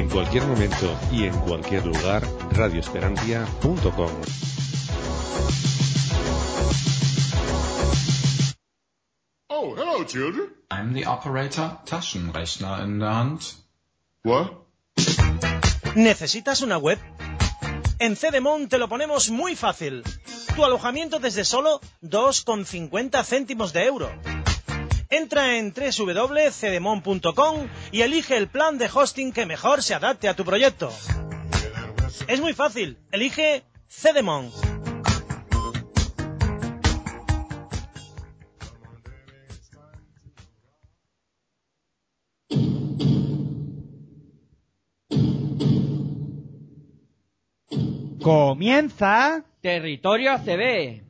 En cualquier momento y en cualquier lugar, radioesperantia.com. Oh, hello, children. I'm the operator, Taschenrechner in der Hand. What? ¿Necesitas una web? En Cedemon te lo ponemos muy fácil. Tu alojamiento desde solo 2,50 céntimos de euro. Entra en www.cedemon.com y elige el plan de hosting que mejor se adapte a tu proyecto. Es muy fácil. Elige Cedemon. Comienza Territorio ACB.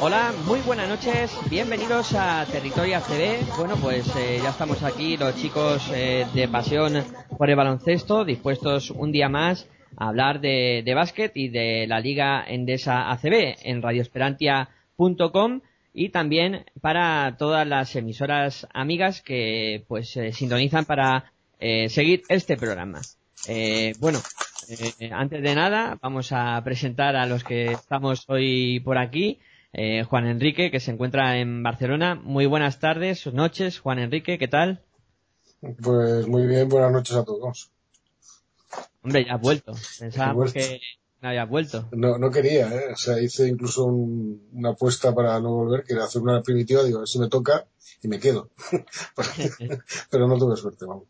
Hola, muy buenas noches, bienvenidos a Territorio ACB. Bueno, pues eh, ya estamos aquí los chicos eh, de Pasión por el Baloncesto, dispuestos un día más hablar de, de básquet y de la Liga Endesa ACB en radioesperantia.com y también para todas las emisoras amigas que pues eh, sintonizan para eh, seguir este programa. Eh, bueno, eh, antes de nada vamos a presentar a los que estamos hoy por aquí. Juan Enrique, que se encuentra en Barcelona. Muy buenas tardes, noches, Juan Enrique, ¿qué tal? Pues muy bien, buenas noches a todos. Hombre, ya has vuelto. Pensábamos vuelto. que no habías vuelto. No, no quería, ¿eh? O sea, hice incluso un- una apuesta para no volver, que era hacer una primitiva, digo, a ver si me toca y me quedo. Pero no tuve suerte, vamos.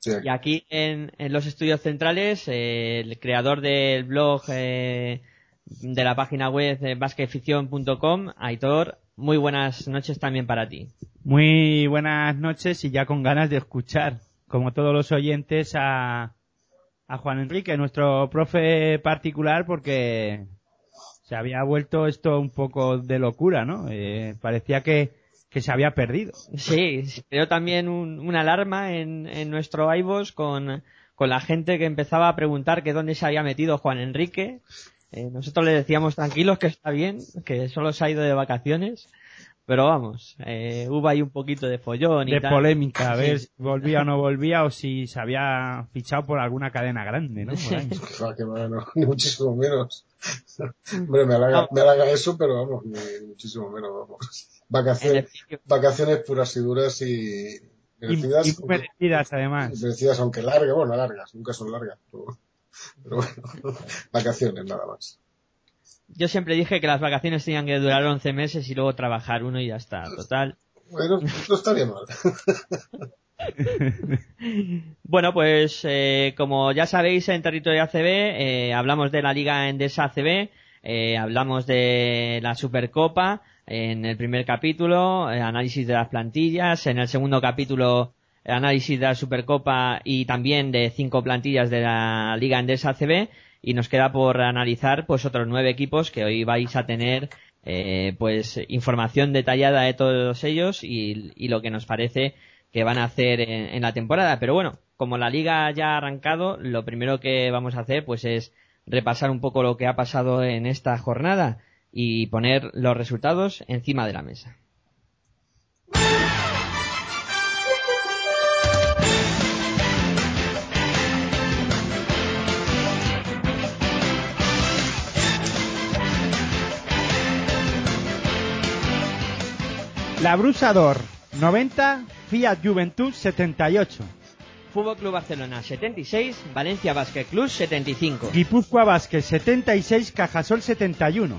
Sí, Y aquí en, en los estudios centrales, eh, el creador del blog eh, de la página web basketficción.com, Aitor, muy buenas noches también para ti. muy buenas noches y ya con ganas de escuchar, como todos los oyentes, a, a Juan Enrique, nuestro profe particular, porque se había vuelto esto un poco de locura, ¿no? Eh, parecía que, que se había perdido. Sí, creo también un- una alarma en, en nuestro iVoox con, con la gente que empezaba a preguntar que dónde se había metido Juan Enrique. Eh, nosotros le decíamos tranquilos que está bien, que solo se ha ido de vacaciones. Pero vamos, eh, hubo ahí un poquito de follón y de tal. polémica, a ver sí. si volvía o no volvía o si se había fichado por alguna cadena grande, ¿no? Por ahí. que va, que va, no, ni muchísimo menos. Hombre, me halaga, me halaga eso, pero vamos, ni, ni muchísimo menos, vamos. Vacaciones, vacaciones puras y duras y Y, merecidas, y merecidas, además. merecidas aunque largas, bueno, largas, nunca son largas, pero, pero bueno, vacaciones nada más. Yo siempre dije que las vacaciones tenían que durar 11 meses y luego trabajar uno y ya está. Total. Bueno, no estaría mal. Bueno, pues eh, como ya sabéis en territorio ACB eh, hablamos de la Liga Endesa ACB, eh, hablamos de la Supercopa en el primer capítulo, eh, análisis de las plantillas, en el segundo capítulo análisis de la Supercopa y también de cinco plantillas de la Liga Endesa ACB y nos queda por analizar pues otros nueve equipos que hoy vais a tener eh, pues información detallada de todos ellos y, lo que nos parece que van a hacer en, en, la temporada. Pero bueno, como la liga ya ha arrancado, lo primero que vamos a hacer pues es repasar un poco lo que ha pasado en esta jornada y poner los resultados encima de la mesa. La Brusador 90, Fiat Juventud 78. Fútbol Club Barcelona 76, Valencia Basket Club 75. Guipúzcoa Basket 76, Cajasol 71.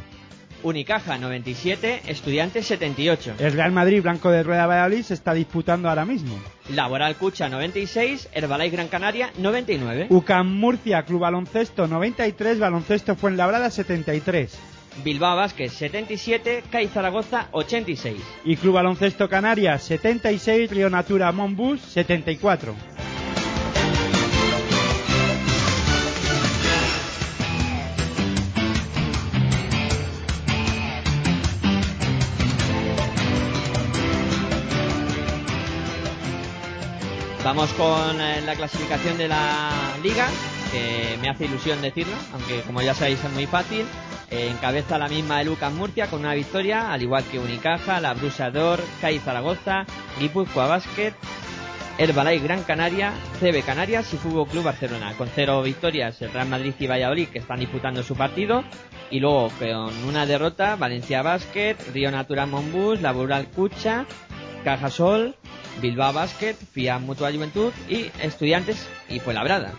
Unicaja 97, Estudiantes 78. El Real Madrid Blanco de Rueda Valladolid se está disputando ahora mismo. Laboral Cucha 96, Herbalife Gran Canaria 99. UCAM Murcia Club Baloncesto 93, Baloncesto Fuenlabrada 73. Bilbao Vázquez 77, CAI Zaragoza 86. Y Club Baloncesto Canarias 76, Río Natura Monbus 74. Vamos con eh, la clasificación de la liga, que me hace ilusión decirlo, aunque como ya sabéis es muy fácil. Encabeza la misma de Lucas Murcia con una victoria, al igual que Unicaja, La Brusador, CAI Zaragoza, Guipúzcoa Basket, Herbalife Gran Canaria, CB Canarias y Fútbol Club Barcelona. Con cero victorias el Real Madrid y Valladolid que están disputando su partido. Y luego con una derrota Valencia Basket, Río Natural Monbus, Laboral Cucha, Cajasol, Bilbao Basket, FIA Mutua Juventud y Estudiantes y Fuenlabrada.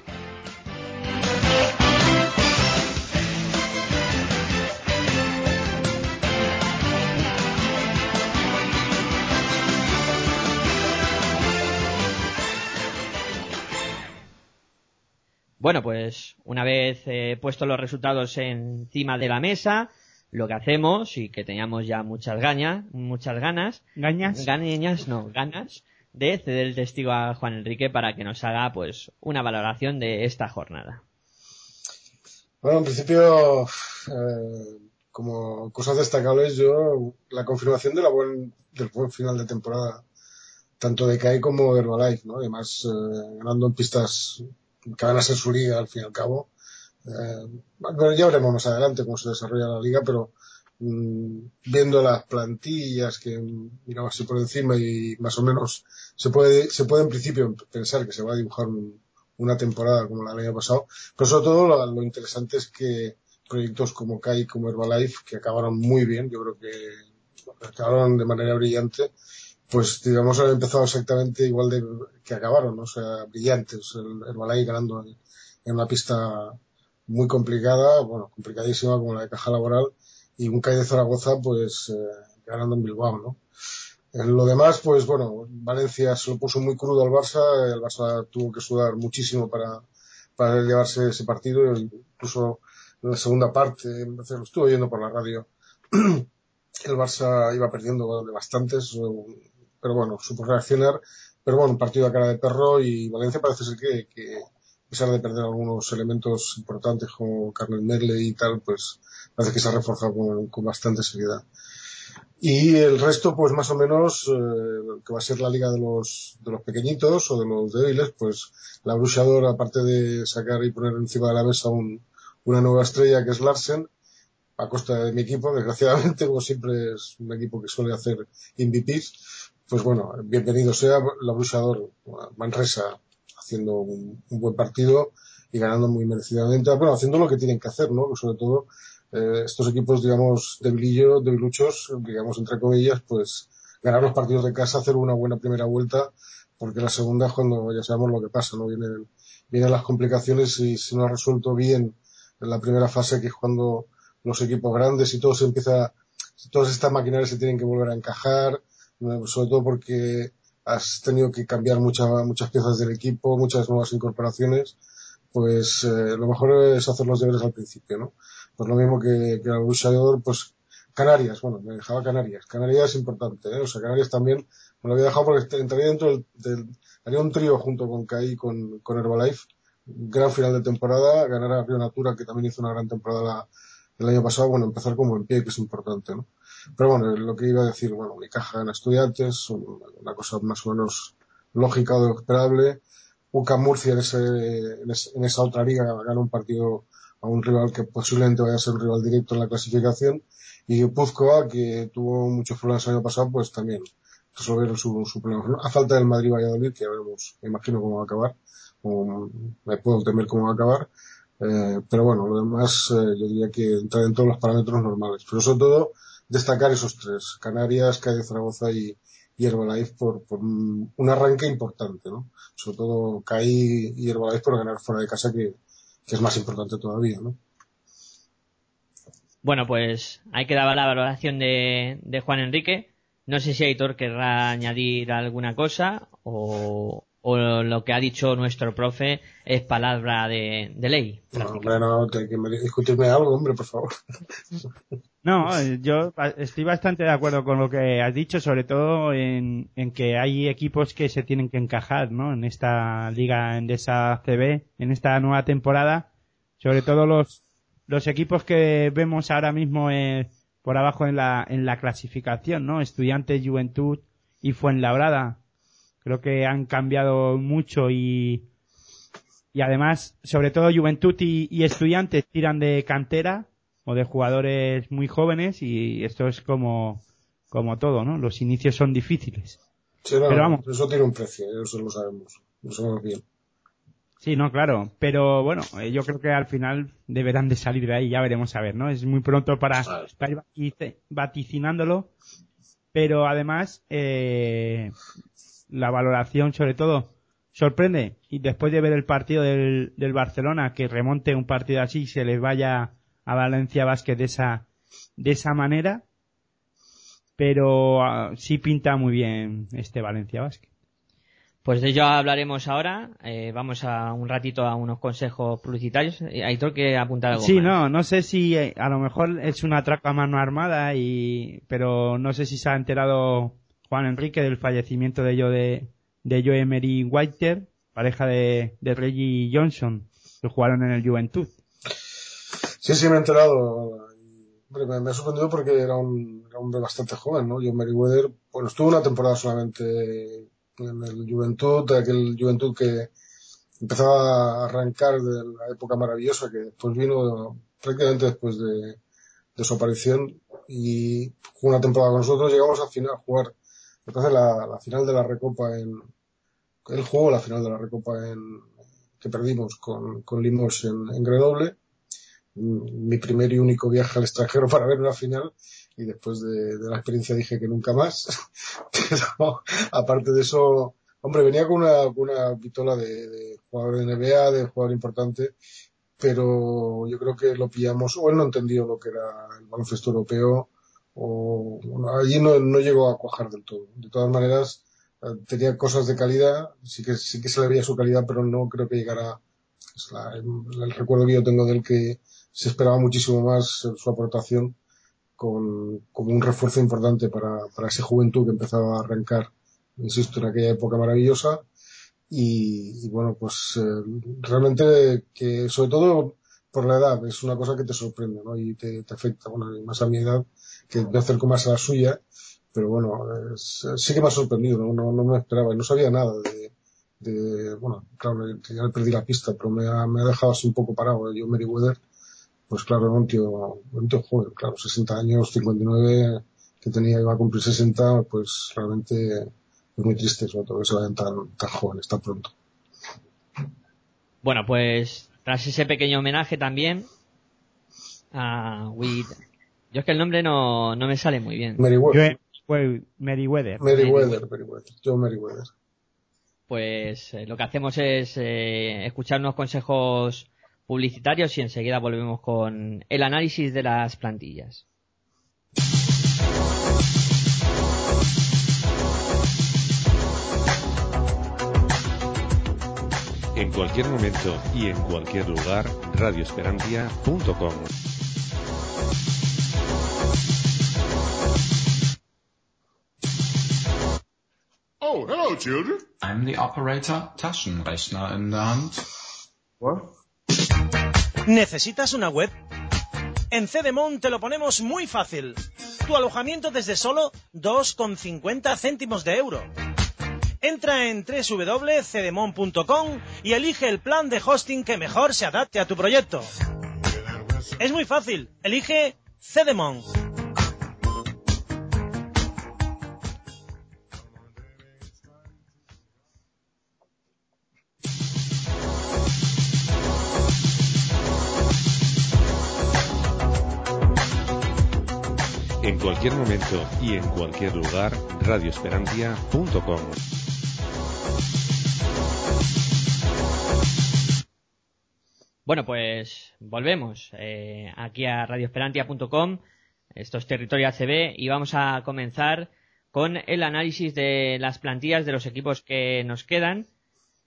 Bueno, pues una vez eh, puesto los resultados encima de la mesa, lo que hacemos y que teníamos ya muchas ganas, muchas ganas, gañas, gañas, no, ganas de ceder el testigo a Juan Enrique para que nos haga pues una valoración de esta jornada. Bueno, en principio, eh, como cosas destacables, yo la confirmación de la buen, del buen final de temporada, tanto de CAI como de Herbalife, ¿no? Además, eh, ganando en pistas que van a ser su liga al fin y al cabo. Eh, bueno, ya veremos más adelante cómo se desarrolla la liga, pero mmm, viendo las plantillas que miramos así por encima y más o menos se puede, se puede en principio pensar que se va a dibujar un, una temporada como la del año pasado, pero sobre todo lo, lo interesante es que proyectos como CAI como Herbalife, que acabaron muy bien, yo creo que acabaron de manera brillante, pues digamos han empezado exactamente igual de que acabaron, ¿no? o sea, brillantes, el Herbalife ganando en, una pista muy complicada, bueno, complicadísima como la de Caja Laboral, y un CAI de Zaragoza, pues, eh, ganando en Bilbao, ¿no? En lo demás, pues bueno, Valencia se lo puso muy crudo al Barça, el Barça tuvo que sudar muchísimo para, para llevarse ese partido, incluso en la segunda parte, lo estuve oyendo por la radio, el Barça iba perdiendo de bastantes, pero bueno, supo reaccionar, pero bueno, partido a cara de perro y Valencia parece ser que, que a pesar de perder algunos elementos importantes como Carmen Merle y tal, pues parece que se ha reforzado con, con bastante seriedad. Y el resto, pues más o menos, eh, que va a ser la liga de los, de los pequeñitos o de los débiles, pues la Bruchador, aparte de sacar y poner encima de la mesa un, una nueva estrella que es Larsen, a costa de mi equipo, desgraciadamente, como siempre es un equipo que suele hacer MVPs, pues bueno, bienvenido sea la Bruchador, Manresa, haciendo un, un, buen partido y ganando muy merecidamente, bueno, haciendo lo que tienen que hacer, ¿no? Sobre todo, eh, estos equipos, digamos, debilillos, debiluchos, digamos, entre comillas, pues ganar los partidos de casa, hacer una buena primera vuelta, porque la segunda es cuando ya sabemos lo que pasa, ¿no? Vienen, vienen las complicaciones y si no ha resuelto bien en la primera fase, que es cuando los equipos grandes y todo se empieza, todas estas maquinarias se tienen que volver a encajar, sobre todo porque has tenido que cambiar muchas muchas piezas del equipo, muchas nuevas incorporaciones, pues eh, lo mejor es hacer los deberes al principio, ¿no? Pues lo mismo que, que el luchador, pues Canarias, bueno, me dejaba Canarias. Canarias es importante, ¿eh? O sea, Canarias también me lo había dejado porque entraría dentro del, del haría un trío junto con CAI con, con Herbalife. Gran final de temporada, ganar a Río Natura, que también hizo una gran temporada el año pasado, bueno, empezar como en pie, que es importante, ¿no? Pero bueno, lo que iba a decir, bueno, caja en estudiantes, una cosa más o menos lógica o esperable. UCA Murcia en, ese, en, esa otra liga gana un partido a un rival que posiblemente vaya a ser un rival directo en la clasificación. Y Puzcoa, que tuvo muchos problemas el año pasado, pues también resolvieron su, su problema. A falta del Madrid-Valladolid, que ya veremos, imagino cómo va a acabar, o me puedo temer cómo va a acabar. Eh, pero bueno, lo demás eh, yo diría que entra en todos los parámetros normales. Pero sobre todo destacar esos tres, Canarias, Cádiz, Zaragoza y, y Herbalife por, por un, arranque importante, ¿no? Sobre todo CAI y Herbalife por ganar fuera de casa que, que es más importante todavía, ¿no? Bueno, pues ahí quedaba la valoración de, de Juan Enrique. No sé si Aitor querrá añadir alguna cosa o, o lo que ha dicho nuestro profe es palabra de, ley. No, hay que discutirme algo, hombre, por favor. No, yo estoy bastante de acuerdo con lo que has dicho, sobre todo en, en que hay equipos que se tienen que encajar, ¿no? En esta liga en esa CB, en esta nueva temporada, sobre todo los los equipos que vemos ahora mismo eh, por abajo en la en la clasificación, ¿no? Estudiantes, Juventud y Fuenlabrada Creo que han cambiado mucho y, y además, sobre todo Juventud y, estudiantes tiran de cantera o de jugadores muy jóvenes y esto es como, como todo, ¿no? Los inicios son difíciles. Sí, pero vamos. Eso tiene un precio, eso lo sabemos, lo sabemos bien. Sí, no, claro. Pero bueno, eh, yo creo que al final deberán de salir de ahí, ya veremos a ver, ¿no? Es muy pronto para, para ir vaticinándolo. Pero además, eh, la valoración sobre todo sorprende y después de ver el partido del, del Barcelona que remonte un partido así y se les vaya a Valencia Vázquez de esa de esa manera pero ah, sí pinta muy bien este Valencia Vázquez pues de ello hablaremos ahora. Eh, vamos a un ratito a unos consejos publicitarios. Eh, hay que apuntar algo. Sí, no, no sé si eh, a lo mejor es una traca a mano armada y, pero no sé si se ha enterado Juan Enrique del fallecimiento de yo de, de Joe Emery Whiter, pareja de, de Reggie Johnson, que jugaron en el Juventud. Sí, sí, me he enterado. me, ha sorprendido porque era un, hombre bastante joven, ¿no? Joe Weather, bueno, estuvo una temporada solamente en el Juventud, aquel Juventud que empezaba a arrancar de la época maravillosa que después vino prácticamente después de, de su aparición y jugó una temporada con nosotros, llegamos al final a jugar entonces la, final de la Recopa en, el juego la final de la Recopa en, que perdimos con, con Limos en, en Grenoble. Mi primer y único viaje al extranjero para ver una final y después de, la experiencia dije que nunca más. Pero aparte de eso, hombre, venía con una, una pistola de, de jugador de NBA, de jugador importante, pero yo creo que lo pillamos, o él no entendió lo que era el baloncesto europeo, o allí no, no llegó a cuajar del todo. De todas maneras, eh, tenía cosas de calidad, sí que, sí que se le veía su calidad, pero no creo que llegara, el, recuerdo que yo tengo de él que se esperaba muchísimo más su aportación con, como un refuerzo importante para, para ese juventud que empezaba a arrancar, insisto, en aquella época maravillosa. Y, y bueno, pues eh, realmente que sobre todo por la edad es una cosa que te sorprende, ¿no? Y te, te afecta, bueno, más a mi edad, que me acerco más a la suya, pero bueno, sí que me ha sorprendido, ¿no? No, no me esperaba, no sabía nada de, de bueno, claro, ya le perdí la pista, pero me ha, me ha dejado así un poco parado. ¿eh? Yo, Meriwether, pues claro, era un tío, un tío joven, claro, 60 años, 59, que tenía, iba a cumplir 60, pues realmente es muy triste, sobre todo que se vayan tan, tan jóvenes, tan pronto. Bueno, pues tras ese pequeño homenaje también a With yo es que el nombre no, no me sale muy bien. Meriwether. Meriwether. Meriwether, Yo Meriwether. Pues eh, lo que hacemos es eh, escuchar unos consejos publicitarios y enseguida volvemos con el análisis de las plantillas. Cualquier momento y en cualquier lugar, radioesperantia.com. Oh, hello, children. I'm the operator Taschenrechner in der Hand. What? ¿Necesitas una web? En Cedemon te lo ponemos muy fácil. Tu alojamiento desde solo 2,50 céntimos de euro. Entra en www.cedemon.com y elige el plan de hosting que mejor se adapte a tu proyecto. Es muy fácil, elige Cedemon. En cualquier momento y en cualquier lugar, radioesperantia.com. Bueno, pues volvemos eh, aquí a radioesperantia.com. Esto es Territorio ACB y vamos a comenzar con el análisis de las plantillas de los equipos que nos quedan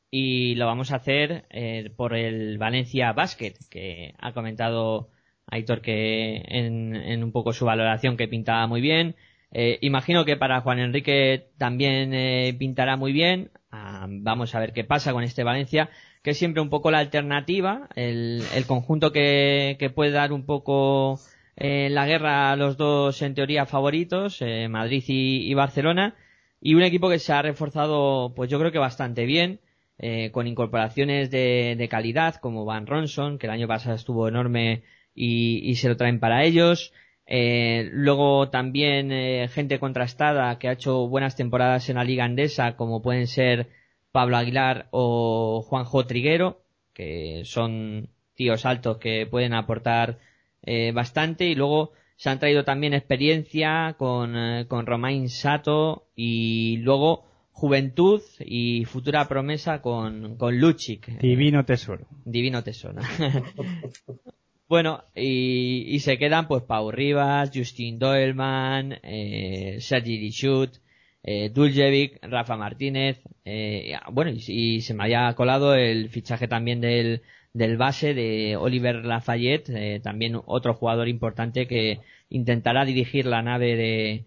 y lo vamos a hacer eh, por el Valencia Basket que ha comentado Aitor que en, en un poco su valoración que pintaba muy bien. Eh, imagino que para Juan Enrique también eh, pintará muy bien. Ah, vamos a ver qué pasa con este Valencia, que es siempre un poco la alternativa, el, el conjunto que, que puede dar un poco eh, la guerra a los dos en teoría favoritos, eh, Madrid y, y Barcelona, y un equipo que se ha reforzado, pues yo creo que bastante bien, eh, con incorporaciones de, de calidad como Van Ronson, que el año pasado estuvo enorme y, y se lo traen para ellos. Eh, luego también eh, gente contrastada que ha hecho buenas temporadas en la liga andesa, como pueden ser Pablo Aguilar o Juanjo Triguero, que son tíos altos que pueden aportar eh, bastante. Y luego se han traído también experiencia con, eh, con Romain Sato y luego juventud y futura promesa con, con Luchik. Divino tesoro. Divino tesoro. Bueno, y, y, se quedan pues Pau Rivas, Justin Doelman, eh, Sergi Lichut, eh, Duljevic, Rafa Martínez, eh, bueno, y, se me había colado el fichaje también del, del base de Oliver Lafayette, eh, también otro jugador importante que intentará dirigir la nave de,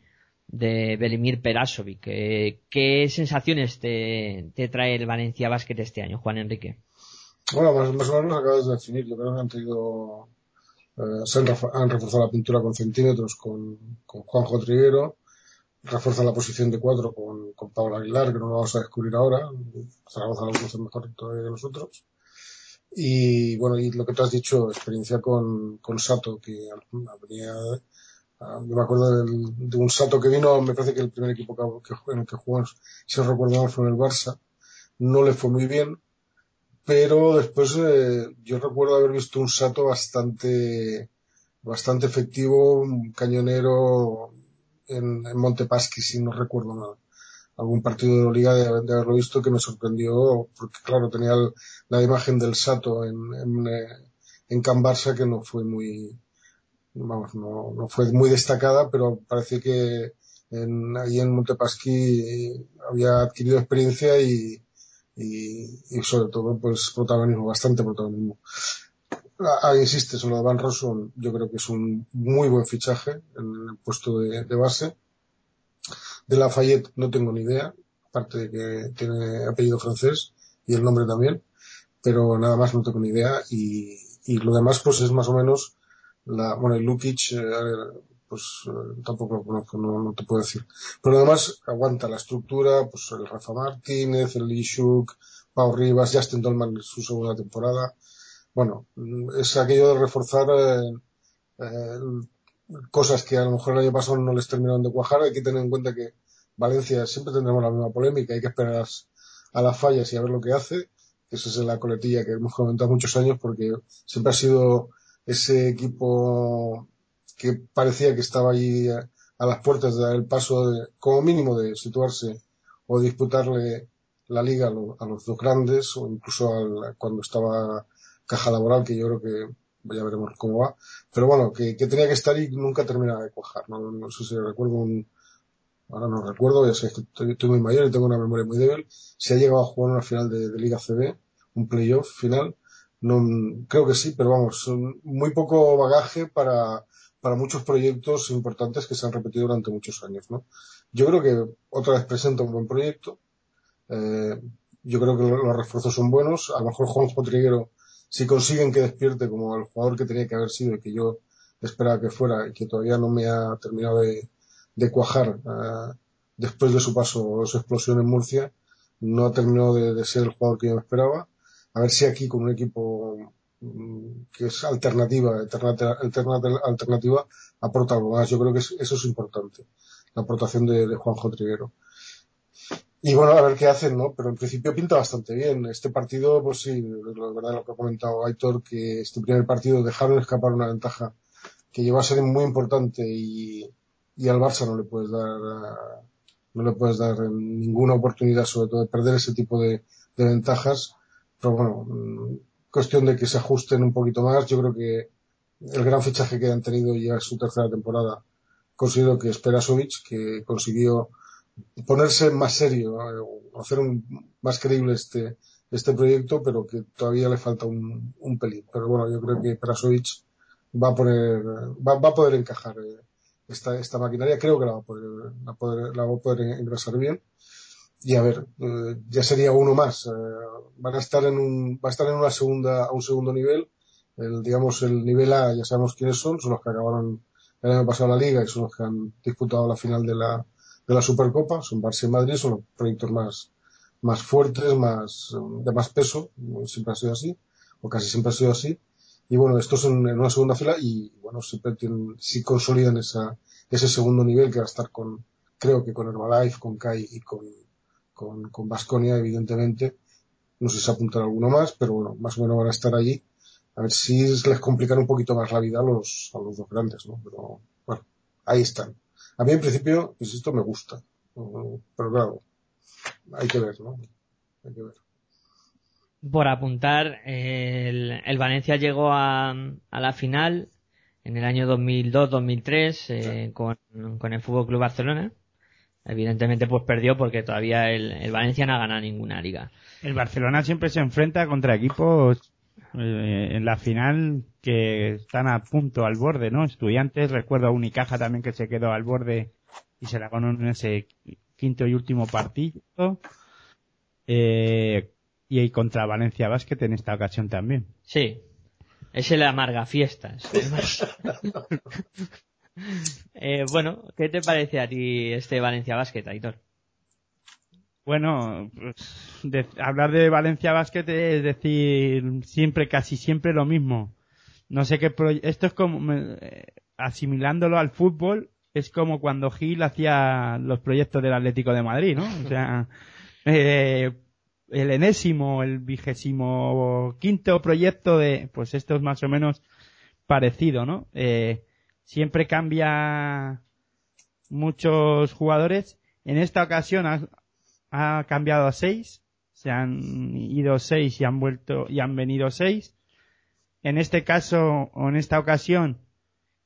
de Belimir Perasovic. ¿Qué sensaciones te, trae el Valencia Basket este año, Juan Enrique? Bueno, más, más, o menos acabas de definir. Yo creo que han tenido, eh, se han, han, reforzado la pintura con centímetros con, con Juanjo Triguero, refuerzan la posición de cuatro con, con Pablo Aguilar, que no lo vamos a descubrir ahora. Zaragoza lo conoce mejor todavía que nosotros. Y bueno, y lo que tú has dicho, experiencia con, con Sato, que venía, yo me acuerdo del, de un Sato que vino, me parece que el primer equipo que, en el que jugó, si recuerdo mal, fue en el Barça. No le fue muy bien, pero después eh, yo recuerdo haber visto un Sato bastante bastante efectivo, un cañonero en, en Montepaschi, si no recuerdo mal. Algún partido de la liga de, de, haberlo visto que me sorprendió, porque claro, tenía el, la imagen del Sato en, en, en Can Barça que no fue muy, vamos, no, no fue muy destacada, pero parece que en, ahí en Montepaschi había adquirido experiencia y, y, sobre todo pues protagonismo, bastante protagonismo. Ah, insiste sobre lo Van Rossum, yo creo que es un muy buen fichaje en el puesto de, base. De Lafayette no tengo ni idea, aparte de que tiene apellido francés y el nombre también, pero nada más no tengo ni idea y, y lo demás pues es más o menos la, bueno, el Lukic, eh, pues eh, tampoco lo conozco, no, te puedo decir. Pero además aguanta la estructura, pues el Rafa Martínez, el Lishuk, Pau Rivas, Justin Dolman en su segunda temporada. Bueno, es aquello de reforzar eh, eh, cosas que a lo mejor el año pasado no les terminaron de cuajar. Hay que tener en cuenta que Valencia siempre tendremos la misma polémica, hay que esperar a las fallas y a ver lo que hace. Esa es la coletilla que hemos comentado muchos años porque siempre ha sido ese equipo que parecía que estaba allí a, las puertas de dar el paso, de, como mínimo, de situarse o disputarle la liga a, a los dos grandes, o incluso al, cuando estaba Caja Laboral, que yo creo que ya veremos cómo va. Pero bueno, que, que tenía que estar y nunca terminaba de cuajar. No, no sé si recuerdo un, ahora no recuerdo, ya sé que estoy, muy mayor y tengo una memoria muy débil. Se ha llegado a jugar una final de, de Liga CB, un playoff final. No, creo que sí, pero vamos, muy poco bagaje para, para muchos proyectos importantes que se han repetido durante muchos años, ¿no? Yo creo que otra vez presenta un buen proyecto. Eh, yo creo que los refuerzos son buenos. A lo mejor Juanjo Triguero, si consiguen que despierte como el jugador que tenía que haber sido y que yo esperaba que fuera y que todavía no me ha terminado de, cuajar eh, después de su paso, su explosión en Murcia, no ha terminado de, ser el jugador que yo esperaba. A ver si aquí con un equipo mm, que es alternativa, alternativa, alternativa, aporta algo más. Yo creo que eso es importante, la aportación de, de Juanjo Triguero. Y bueno, a ver qué hacen, ¿no? Pero en principio pinta bastante bien. Este partido, pues sí, la verdad lo que ha comentado Aitor, que este primer partido dejaron escapar una ventaja que lleva a ser muy importante y, y al Barça no le puedes dar, no le puedes dar ninguna oportunidad, sobre todo de perder ese tipo de, ventajas. Pero bueno, mm, cuestión de que se ajusten un poquito más. Yo creo que el gran fichaje que han tenido ya es su tercera temporada. Considero que Sperasovic, que consiguió ponerse más serio, hacer un, más creíble este, este proyecto, pero que todavía le falta un, un pelín. Pero bueno, yo creo que Perasovic va a poner, va, va a poder encajar eh, esta, esta maquinaria, creo que la va a poder, la, poder, la va a poder engrasar bien. Y a ver, eh, ya sería uno más. Eh, van a estar en un, va a estar en una segunda, a un segundo nivel. El, digamos, el nivel A, ya sabemos quiénes son, son los que acabaron el año pasado la liga y son los que han disputado la final de la, de la Supercopa, son Barça y Madrid, son los proyectos más, más fuertes, más, de más peso, siempre ha sido así, o casi siempre ha sido así. Y bueno, estos en, en una segunda fila y bueno, siempre tienen, si consolidan esa, ese segundo nivel que va a estar con, creo que con Herbalife, con Kai y con, con, con Basconia, evidentemente. No sé si apuntar alguno más, pero bueno, más o menos van a estar allí. A ver si les complican un poquito más la vida a los, a los dos grandes, ¿no? Pero bueno, ahí están. A mí en principio, pues esto me gusta. Pero claro, hay que ver, ¿no? Hay que ver. Por apuntar, el, el Valencia llegó a, a, la final en el año 2002-2003 eh, con, con, el Fútbol Club Barcelona. Evidentemente, pues perdió porque todavía el, el, Valencia no ha ganado ninguna liga. El Barcelona siempre se enfrenta contra equipos eh, en la final que están a punto, al borde, ¿no? Estudiantes, recuerdo a Unicaja también que se quedó al borde y se la ganó en ese quinto y último partido. Eh, y contra Valencia Basket en esta ocasión también. Sí, es el amarga fiestas. eh, bueno, ¿qué te parece a ti este Valencia Basket, Aitor? Bueno, pues, hablar de Valencia Basket es decir siempre, casi siempre lo mismo. No sé qué esto es como eh, asimilándolo al fútbol es como cuando Gil hacía los proyectos del Atlético de Madrid, ¿no? O sea, eh, el enésimo, el vigésimo quinto proyecto de, pues esto es más o menos parecido, ¿no? Eh, siempre cambia muchos jugadores. En esta ocasión ha cambiado a seis, se han ido seis y han vuelto y han venido seis. En este caso o en esta ocasión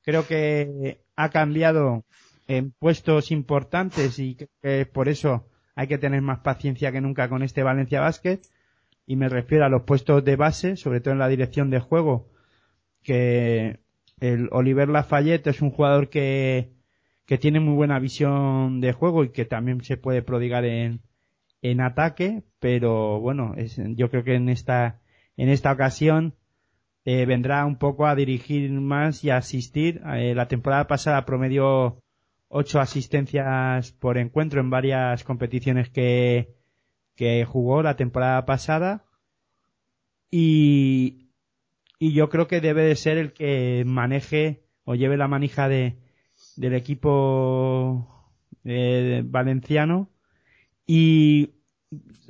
creo que ha cambiado en puestos importantes y que por eso hay que tener más paciencia que nunca con este Valencia Basket y me refiero a los puestos de base, sobre todo en la dirección de juego, que el Oliver Lafayette es un jugador que, que tiene muy buena visión de juego y que también se puede prodigar en, en ataque, pero bueno, es, yo creo que en esta, en esta ocasión eh, vendrá un poco a dirigir más y a asistir. Eh, la temporada pasada promedió ocho asistencias por encuentro en varias competiciones que, que jugó la temporada pasada y, y yo creo que debe de ser el que maneje o lleve la manija de, del equipo eh, valenciano y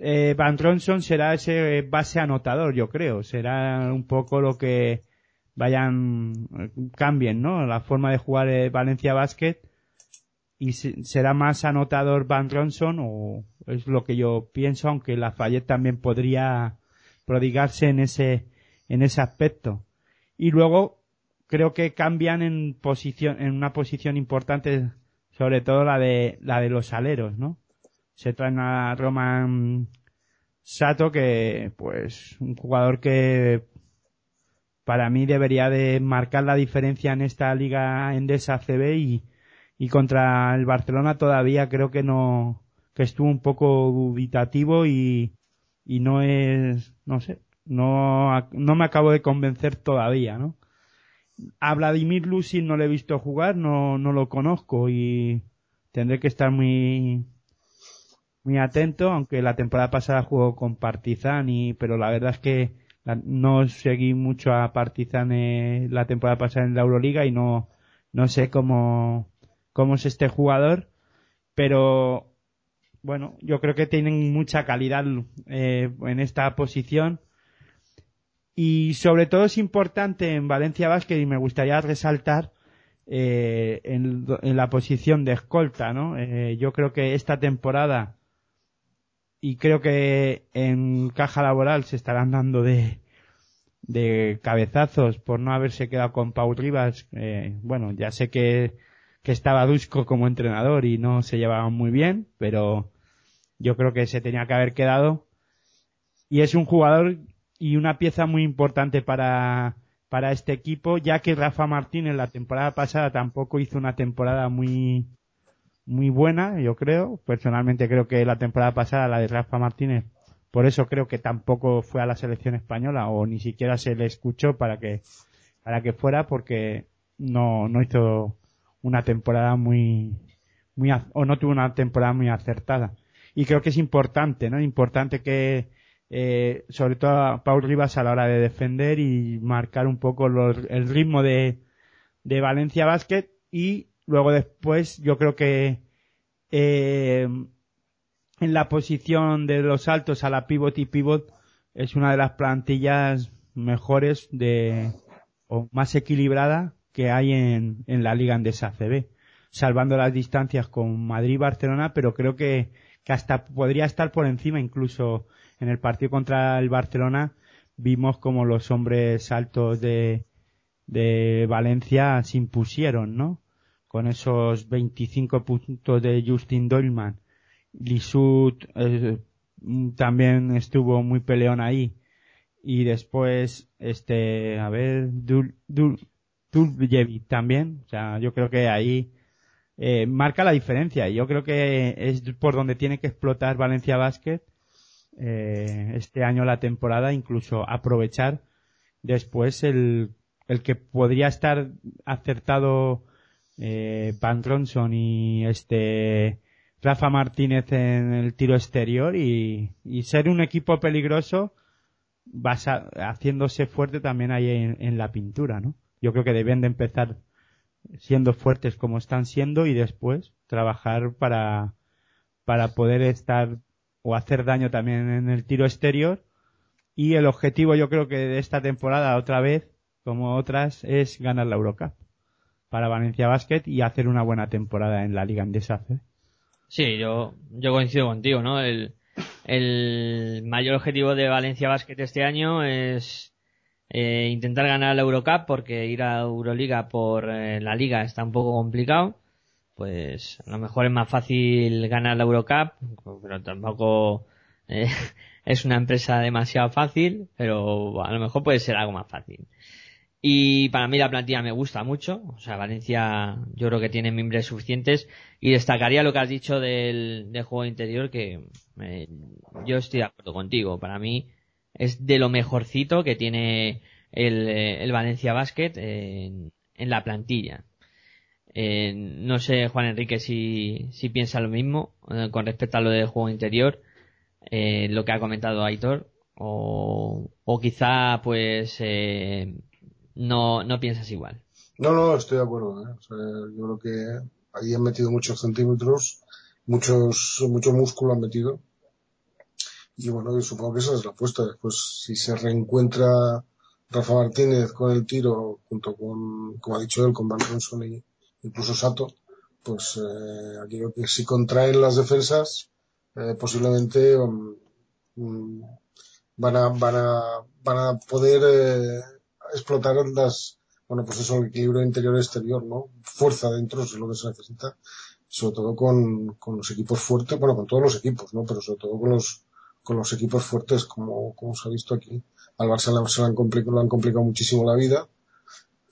eh, Van Ronson será ese base anotador, yo creo. Será un poco lo que vayan, cambien, ¿no? La forma de jugar eh, Valencia Basket y será más anotador Van Ronson o es lo que yo pienso, aunque Lafayette también podría prodigarse en ese, en ese aspecto. Y luego creo que cambian en posición, en una posición importante, sobre todo la de, la de los aleros, ¿no? Se traen a Roman Sato, que pues un jugador que para mí debería de marcar la diferencia en esta liga endesa CB y, y contra el Barcelona todavía creo que no, que estuvo un poco dubitativo y, y no es, no sé, no, no me acabo de convencer todavía, ¿no? a Vladimir Lusin no le he visto jugar, no, no lo conozco y tendré que estar muy, muy atento, aunque la temporada pasada jugó con Partizan y, pero la verdad es que no seguí mucho a Partizan eh, la temporada pasada en la Euroliga y no, no sé cómo, cómo es este jugador, pero bueno, yo creo que tienen mucha calidad eh, en esta posición y sobre todo es importante en Valencia Basket y me gustaría resaltar eh, en, la posición de escolta, ¿no? Eh, yo creo que esta temporada y creo que en caja laboral se estarán dando de, de cabezazos por no haberse quedado con Paul Rivas. Eh, bueno, ya sé que, que estaba Dusko como entrenador y no se llevaban muy bien, pero yo creo que se tenía que haber quedado. Y es un jugador y una pieza muy importante para, para este equipo, ya que Rafa Martínez la temporada pasada tampoco hizo una temporada muy, muy buena, yo creo. Personalmente creo que la temporada pasada, la de Rafa Martínez, por eso creo que tampoco fue a la selección española o ni siquiera se le escuchó para que, para que fuera porque no, no hizo una temporada muy, muy, o no tuvo una temporada muy acertada. Y creo que es importante, ¿no? Importante que, eh, sobre todo a Paul Rivas a la hora de defender y marcar un poco el ritmo de, de Valencia Basket y luego después yo creo que eh, en la posición de los altos a la pivot y pivot es una de las plantillas mejores de o más equilibrada que hay en, en la liga Andesa CB salvando las distancias con Madrid y Barcelona pero creo que, que hasta podría estar por encima incluso en el partido contra el Barcelona vimos como los hombres altos de, de Valencia se impusieron, ¿no? Con esos 25 puntos de Justin Dolman. Lisut eh, también estuvo muy peleón ahí. Y después, este, a ver, Dul, Dul, también. O sea, yo creo que ahí eh, marca la diferencia. Yo creo que es por donde tiene que explotar Valencia Basket eh, este año la temporada, incluso aprovechar después el, el que podría estar acertado eh, Van Ronson y este Rafa Martínez en el tiro exterior y, y ser un equipo peligroso basa, haciéndose fuerte también ahí en, en, la pintura, ¿no? Yo creo que deben de empezar siendo fuertes como están siendo y después trabajar para, para poder estar o hacer daño también en el tiro exterior. Y el objetivo yo creo que de esta temporada otra vez, como otras, es ganar la Eurocup para Valencia Basket y hacer una buena temporada en la Liga Andesa. Sí, yo, yo coincido contigo, ¿no? El, el mayor objetivo de Valencia Basket este año es eh, intentar ganar la Eurocup porque ir a Euroliga por eh, la liga está un poco complicado pues a lo mejor es más fácil ganar la Eurocup, pero tampoco eh, es una empresa demasiado fácil, pero a lo mejor puede ser algo más fácil. Y para mí la plantilla me gusta mucho, o sea, Valencia yo creo que tiene miembros suficientes y destacaría lo que has dicho del, juego interior que eh, yo estoy de acuerdo contigo, para mí es de lo mejorcito que tiene el, eh, el Valencia Basket en, en la plantilla. Eh, no sé, Juan Enrique, si, si piensa lo mismo eh, con respecto a lo del juego interior, eh, lo que ha comentado Aitor, o, o quizá pues eh, no, no piensas igual. No, no, estoy de acuerdo. ¿eh? Yo creo que ahí han metido muchos centímetros, muchos, mucho músculo han metido. Y bueno, yo supongo que esa es la apuesta. Después, si se reencuentra Rafa Martínez con el tiro, junto con, como ha dicho él, con Van y, incluso Sato, pues eh, aquí creo que si contraen las defensas, eh, posiblemente um, van a van a van a poder eh, explotar las bueno pues eso el equilibrio interior exterior no fuerza dentro es lo que se necesita. Sobre todo con, con los equipos fuertes bueno con todos los equipos no pero sobre todo con los con los equipos fuertes como como se ha visto aquí. Al Barça se le han complicado, le han complicado muchísimo la vida.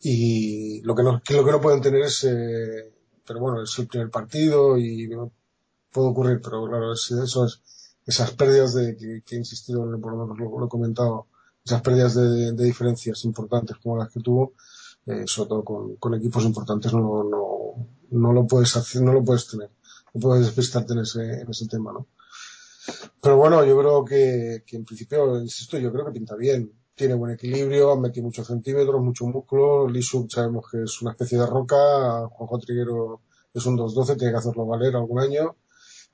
Y lo que no, lo que no pueden tener es, eh, pero bueno, es el primer partido y puede ocurrir, pero claro, es, eso es, esas pérdidas de, que, que he insistido, por lo menos lo, he comentado, esas pérdidas de, de, diferencias importantes como las que tuvo, eh, sobre todo con, equipos importantes no, no, no lo puedes hacer, no lo puedes tener, no puedes despistarte en ese, en ese tema, ¿no? Pero bueno, yo creo que, que en principio, insisto, yo creo que pinta bien. Tiene buen equilibrio, han metido muchos centímetros, mucho músculo. Lisuk sabemos que es una especie de roca. Juanjo Triguero es un 2-12, tiene que hacerlo valer algún año.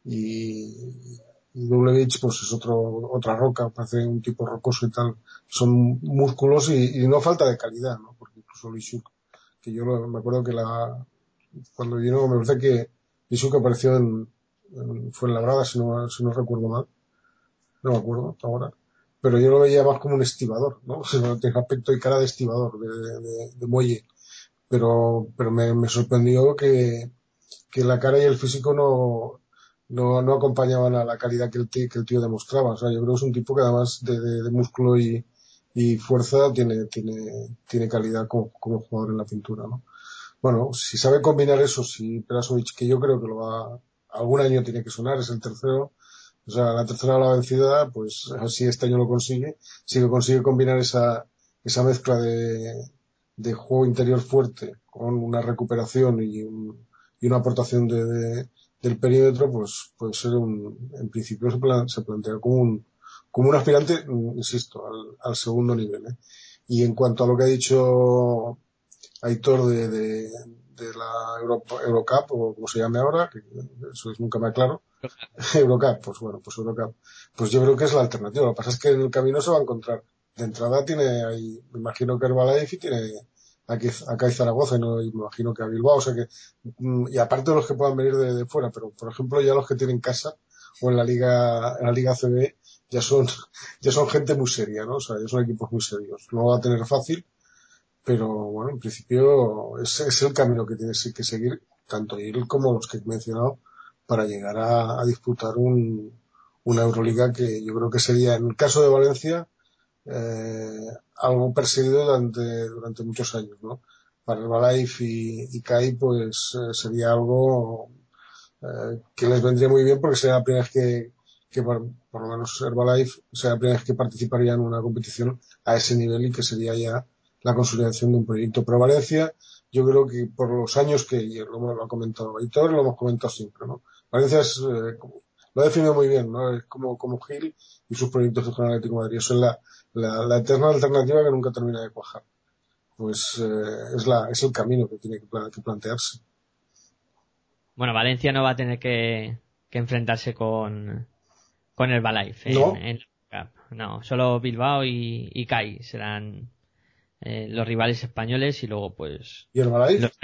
Y, Dublevich, pues es otro, otra roca, parece un tipo rocoso y tal. Son músculos y, y no falta de calidad, ¿no? Porque incluso Lisuk, que yo lo- me acuerdo que la, cuando vino, me parece que Lisuk apareció en, en Fuenlabrada, si no, si no recuerdo mal. No me acuerdo ahora. Pero yo lo veía más como un estibador, ¿no? O sea, Tiene aspecto y cara de estibador, de, de- de muelle. Pero, pero me, me sorprendió que, que la cara y el físico no, no, no acompañaban a la calidad que el, tío, que el tío demostraba. O sea, yo creo que es un tipo que además de, de- de músculo y, y fuerza tiene, tiene, tiene calidad como, como jugador en la pintura, ¿no? Bueno, si sabe combinar eso, si Perasovic, que yo creo que lo va, algún año tiene que sonar, es el tercero, o sea, la tercera la vencida, pues así este año lo consigue, si lo consigue combinar esa, esa mezcla de, de juego interior fuerte con una recuperación y, un- y una aportación de, de- del perímetro, pues puede ser un, en principio se, plan- se plantea como un, como un aspirante, mm, insisto, al, al segundo nivel. ¿eh? Y en cuanto a lo que ha dicho Aitor de, de, de la Europa, Eurocup, o como se llame ahora, que eso es nunca me aclaro, Eurocup, pues bueno, pues Eurocup. Pues yo creo que es la alternativa. Lo que pasa es que en el camino se va a encontrar. De entrada tiene ahí, me imagino que Herbalife tiene aquí, acá hay Zaragoza y, no, y me imagino que a Bilbao, o sea que, mm, y aparte de los que puedan venir de, de fuera, pero por ejemplo ya los que tienen casa o en la liga, en la liga CB ya son, ya son gente muy seria, ¿no? O sea, ya son equipos muy serios. No va a tener fácil, pero bueno, en principio es, es el camino que tienes que seguir, tanto él como los que he mencionado, para llegar a, a disputar un, una Euroliga que yo creo que sería, en el caso de Valencia, eh, algo perseguido durante, durante muchos años, ¿no? Para Herbalife y, y CAI, pues eh, sería algo eh, que les vendría muy bien porque sería la primera vez que, que por, lo menos Herbalife sería la primera vez que participaría en una competición a ese nivel y que sería ya la consolidación de un proyecto. Pero Valencia, yo creo que por los años que lo, lo ha comentado Aitor, lo hemos comentado siempre, ¿no? Valencia es, eh, lo ha definido muy bien, ¿no? Es como, como Gil y sus proyectos de Atlético de Madrid. Eso es la, la, la eterna alternativa que nunca termina de cuajar. Pues eh, es, la, es el camino que tiene que, pla- que plantearse. Bueno, Valencia no va a tener que, que enfrentarse con, con el Balaife en, ¿No? en la Cup. No, solo Bilbao y, y CAI serán eh, los rivales españoles y luego pues ¿Y Herbalife? los-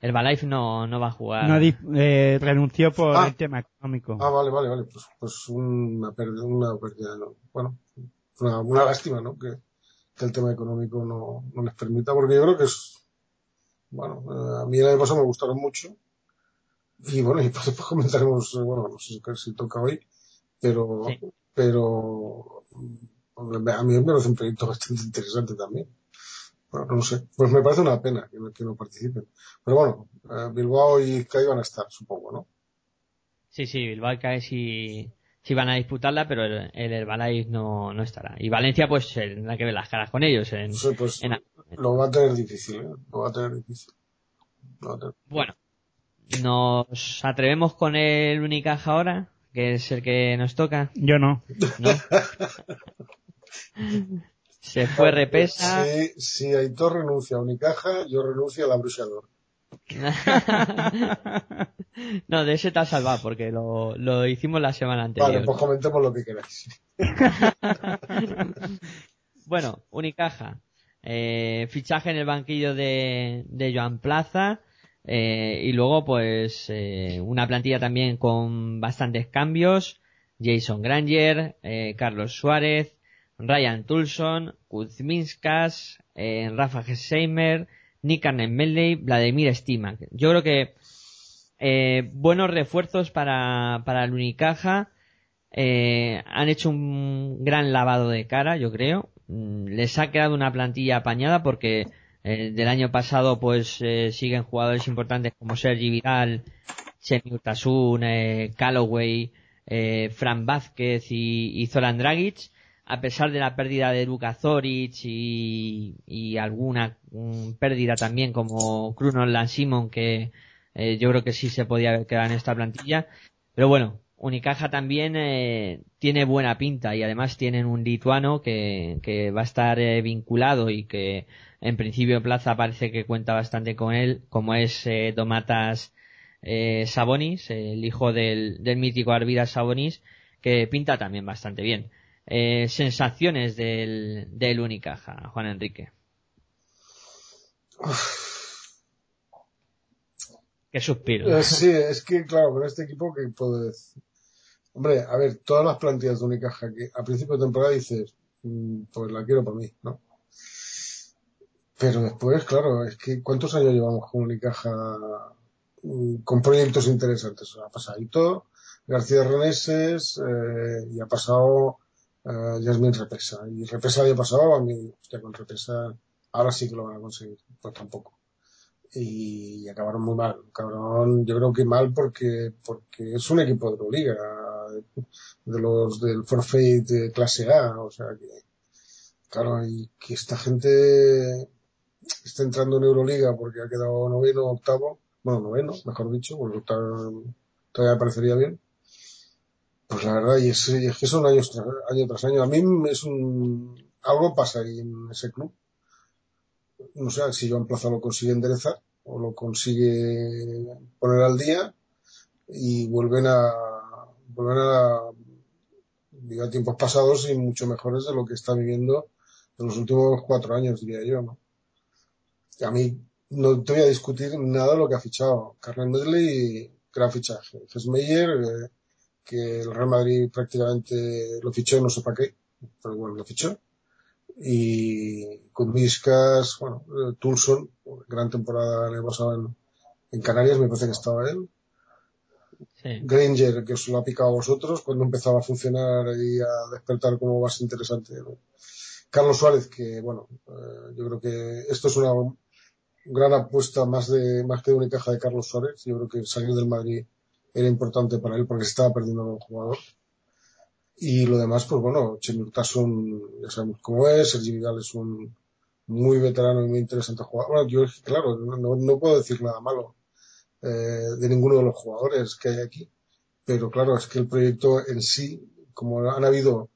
el Balaife no, no va a jugar. No eh, renunció por Ah. el tema económico. Ah, vale, vale, vale. Pues, pues una pérdida, una pérdida, ¿no? bueno, una, una lástima, ¿no? Que, que el tema económico no, no les permita, porque yo creo que es, bueno, eh, a mí el año pasado me gustaron mucho. Y bueno, y después comentaremos, eh, bueno, no sé si- toca hoy, pero, Sí. pero, a mí me parece un proyecto bastante interesante también. Bueno, no sé, pues me parece una pena que no, que no participen. Pero bueno, eh, Bilbao y CAI van a estar, supongo, ¿no? Sí, sí, Bilbao y CAI sí, sí van a disputarla, pero el, el Herbalife no, no estará. Y Valencia pues tendrá que ver las caras con ellos. En, Sí, pues en- lo va a tener difícil, ¿eh? Lo va a tener difícil. A tener- Bueno, nos atrevemos con el Unicaja ahora, que es el que nos toca, Yo no. ¿no? Se fue repesa. Si, si Aitor renuncia a Unicaja, yo renuncio a la Bruxador. no, de ese te has salvado porque lo, lo hicimos la semana anterior. Vale, pues comentemos lo que queráis. Bueno, Unicaja. Eh, fichaje en el banquillo de, de Joan Plaza. eh, y luego, pues, eh, una plantilla también con bastantes cambios. Jason Granger, eh, Carlos Suárez, Ryan Tulson, Kuzminskas, eh, Rafa Gesheimer, Nick Arnett-Medley, Vladimir Stimac. Yo creo que eh, buenos refuerzos para, para el Unicaja. Eh, han hecho un gran lavado de cara, yo creo. Mm, Les ha quedado una plantilla apañada porque eh, del año pasado pues eh, siguen jugadores importantes como Sergi Vidal, Chemi Utasun, eh, Calloway, eh, Fran Vázquez y, y Zoran Dragic. A pesar de la pérdida de Luka y, y alguna mm, pérdida también como Krunon Lansimon que eh, yo creo que sí se podía quedado en esta plantilla. Pero bueno, Unicaja también eh, tiene buena pinta y además tienen un lituano que, que va a estar eh, vinculado y que en principio plaza parece que cuenta bastante con él, como es eh, Domatas eh, Sabonis, el hijo del, del mítico Arvidas Sabonis, que pinta también bastante bien. Eh, sensaciones del, del Unicaja, Juan Enrique. Qué suspiro. Eh, sí, es que, claro, con este equipo, ¿qué puedo decir? Hombre, a ver, todas las plantillas de Unicaja que a principio de temporada dices, mm, pues la quiero para mí, ¿no? Pero después, claro, es que ¿cuántos años llevamos con Unicaja mm, con proyectos interesantes? Ha pasado todo, García Reneses, eh, y ha pasado eh, Yasmin Repesa. Y Repesa había pasado, a mí, hostia, con Repesa, ahora sí que lo van a conseguir. Pues tampoco. Y, acabaron muy mal. Acabaron, yo creo que mal porque, porque es un equipo de Euroliga, de los del forfait de clase A, o sea que, claro, y que esta gente está entrando en Euroliga porque ha quedado noveno, octavo, bueno, noveno, mejor dicho, porque todavía parecería bien. Pues la verdad, y es, y es que son años tras, año tras año. A mí es un, algo pasa ahí en ese club. No sé si Joan Plaza lo consigue enderezar o lo consigue poner al día y vuelven a, vuelven a, digo, a tiempos pasados y mucho mejores de lo que está viviendo en los últimos cuatro años, diría yo, ¿no? A mí no te voy a discutir nada de lo que ha fichado. Carmen Medley, gran fichaje. Hesmeyer, eh, que el Real Madrid prácticamente lo fichó, no sé para qué, pero bueno, lo fichó. Y con Viscas, bueno, eh, Tulson, gran temporada año pasado en, Canarias, me parece que estaba él. Sí. Granger, que os lo ha picado a vosotros cuando empezaba a funcionar y a despertar como más interesante. ¿no? Carlos Suárez, que bueno, eh, yo creo que esto es una gran apuesta más de más que de una caja de Carlos Suárez. Yo creo que salir del Madrid era importante para él porque estaba perdiendo un jugador. Y lo demás, pues bueno, Chemur Tasson, ya sabemos cómo es, Sergi Vidal es un muy veterano y muy interesante jugador. Bueno, yo, claro, no, no puedo decir nada malo eh, de ninguno de los jugadores que hay aquí. Pero claro, es que el proyecto en sí, como han habido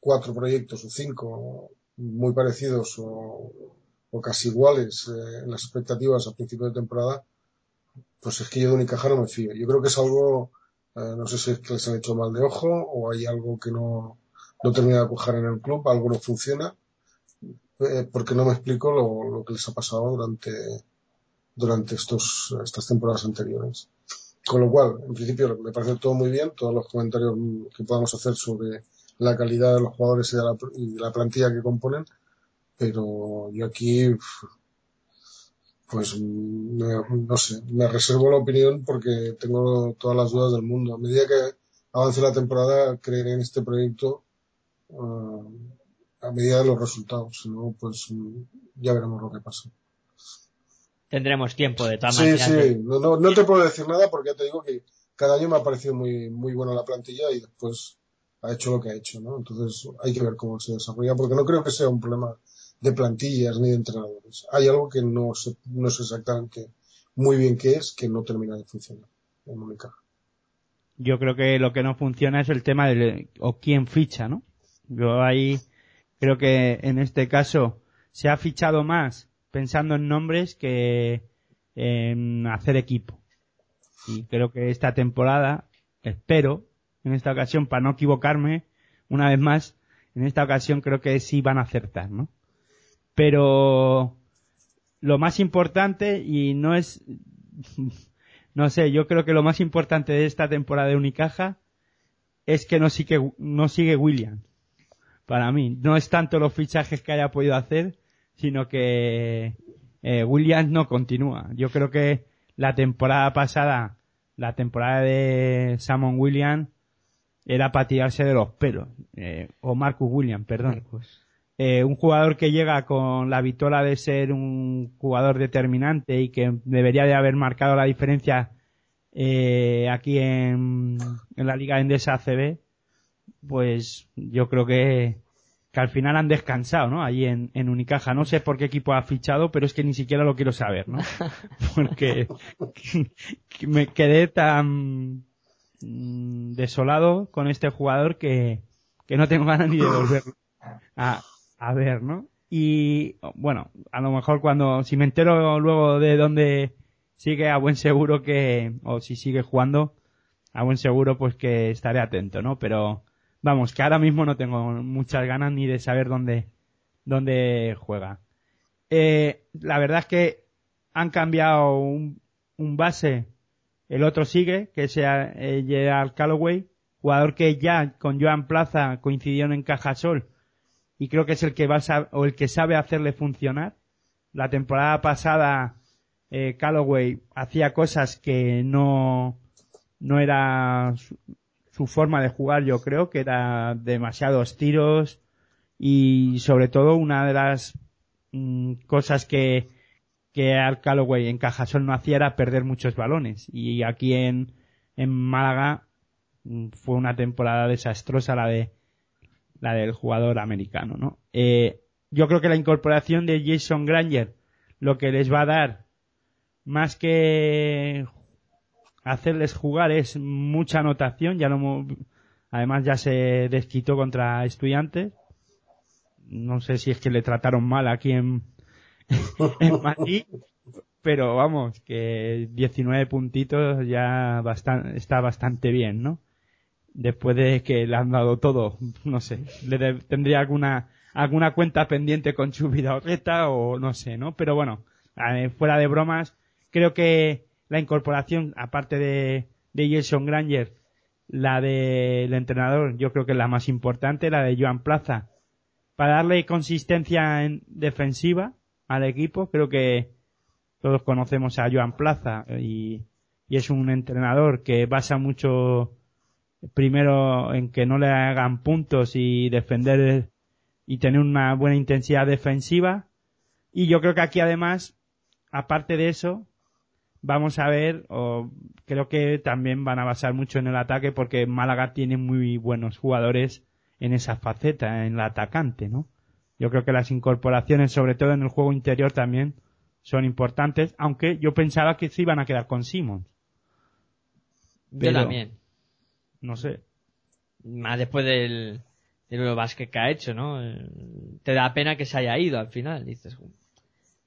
cuatro proyectos o cinco muy parecidos o, o casi iguales eh, en las expectativas a principio de temporada, pues es que yo de Unicaja no me fío. Yo creo que es algo, eh, no sé si es que les han hecho mal de ojo o hay algo que no, no termina de cuajar en el club, algo no funciona, eh, porque no me explico lo, lo, que les ha pasado durante, durante estos, estas temporadas anteriores. Con lo cual, en principio, me parece todo muy bien, todos los comentarios que podamos hacer sobre la calidad de los jugadores y de la, y de la plantilla que componen, pero yo aquí, pues, me, no sé, me reservo la opinión porque tengo todas las dudas del mundo. A medida que avance la temporada, creeré en este proyecto uh, a medida de los resultados. Si no, pues ya veremos lo que pasa. Tendremos tiempo de tal Sí, sí, no, no, no te puedo decir nada porque ya te digo que cada año me ha parecido muy, muy buena la plantilla y después ha hecho lo que ha hecho, ¿no? Entonces hay que ver cómo se desarrolla porque no creo que sea un problema de plantillas ni de entrenadores. Hay algo que no sé, no sé exactamente muy bien qué es, que no termina de funcionar en. Yo creo que lo que no funciona es el tema de o quién ficha, ¿no? Yo ahí creo que en este caso se ha fichado más pensando en nombres que en hacer equipo. Y creo que esta temporada, espero, en esta ocasión, para no equivocarme, una vez más, en esta ocasión creo que sí van a acertar, ¿no? Pero lo más importante, y no es, no sé, yo creo que lo más importante de esta temporada de Unicaja es que no sigue, no sigue William. Para mí, no es tanto los fichajes que haya podido hacer, sino que eh, Williams no continúa. Yo creo que la temporada pasada, la temporada de Samon Williams, era para tirarse de los pelos. Eh, o Marcus Williams, perdón. Eh, un jugador que llega con la vitola de ser un jugador determinante y que debería de haber marcado la diferencia eh, aquí en, en, la Liga Endesa ACB, pues yo creo que, que al final han descansado, ¿no? Allí en, en Unicaja. No sé por qué equipo ha fichado, pero es que ni siquiera lo quiero saber, ¿no? Porque me quedé tan mm, desolado con este jugador que, que no tengo ganas ni de volverlo a, a ver, ¿no? Y bueno, a lo mejor cuando, si me entero luego de dónde sigue, a buen seguro que, o si sigue jugando, a buen seguro pues que estaré atento, ¿no? Pero vamos, que ahora mismo no tengo muchas ganas ni de saber dónde, dónde juega. Eh, la verdad es que han cambiado un, un base, el otro sigue, que es eh, Gerard Calloway, jugador que ya con Joan Plaza coincidieron en Cajasol y creo que es el que va o el que sabe hacerle funcionar. La temporada pasada eh, Calloway hacía cosas que no no era su forma de jugar yo creo que era demasiados tiros y sobre todo una de las mm, cosas que que Al Calloway en Cajasol no hacía era perder muchos balones y aquí en en Málaga mm, fue una temporada desastrosa la de la del jugador americano no eh, yo creo que la incorporación de Jason Granger lo que les va a dar más que hacerles jugar es mucha anotación, ya no, además ya se desquitó contra estudiantes. No sé si es que le trataron mal aquí en, en Madrid, pero vamos, que 19 puntitos ya está bastante bien, ¿no? Después de que le han dado todo, no sé, le tendría alguna, alguna cuenta pendiente con su vida o no sé, ¿no? Pero bueno, fuera de bromas, creo que la incorporación, aparte de, de Jason Granger, la del entrenador, yo creo que es la más importante, la de Joan Plaza, para darle consistencia en defensiva al equipo. Creo que todos conocemos a Joan Plaza y, y es un entrenador que basa mucho primero en que no le hagan puntos y defender y tener una buena intensidad defensiva. Y yo creo que aquí además, aparte de eso, vamos a ver, o creo que también van a basar mucho en el ataque porque Málaga tiene muy buenos jugadores en esa faceta, en la atacante, ¿no? Yo creo que las incorporaciones, sobre todo en el juego interior también, son importantes, aunque yo pensaba que se iban a quedar con Simons. yo también. No sé. Más después del, del Eurobasket que ha hecho, ¿no? Te da pena que se haya ido al final, dices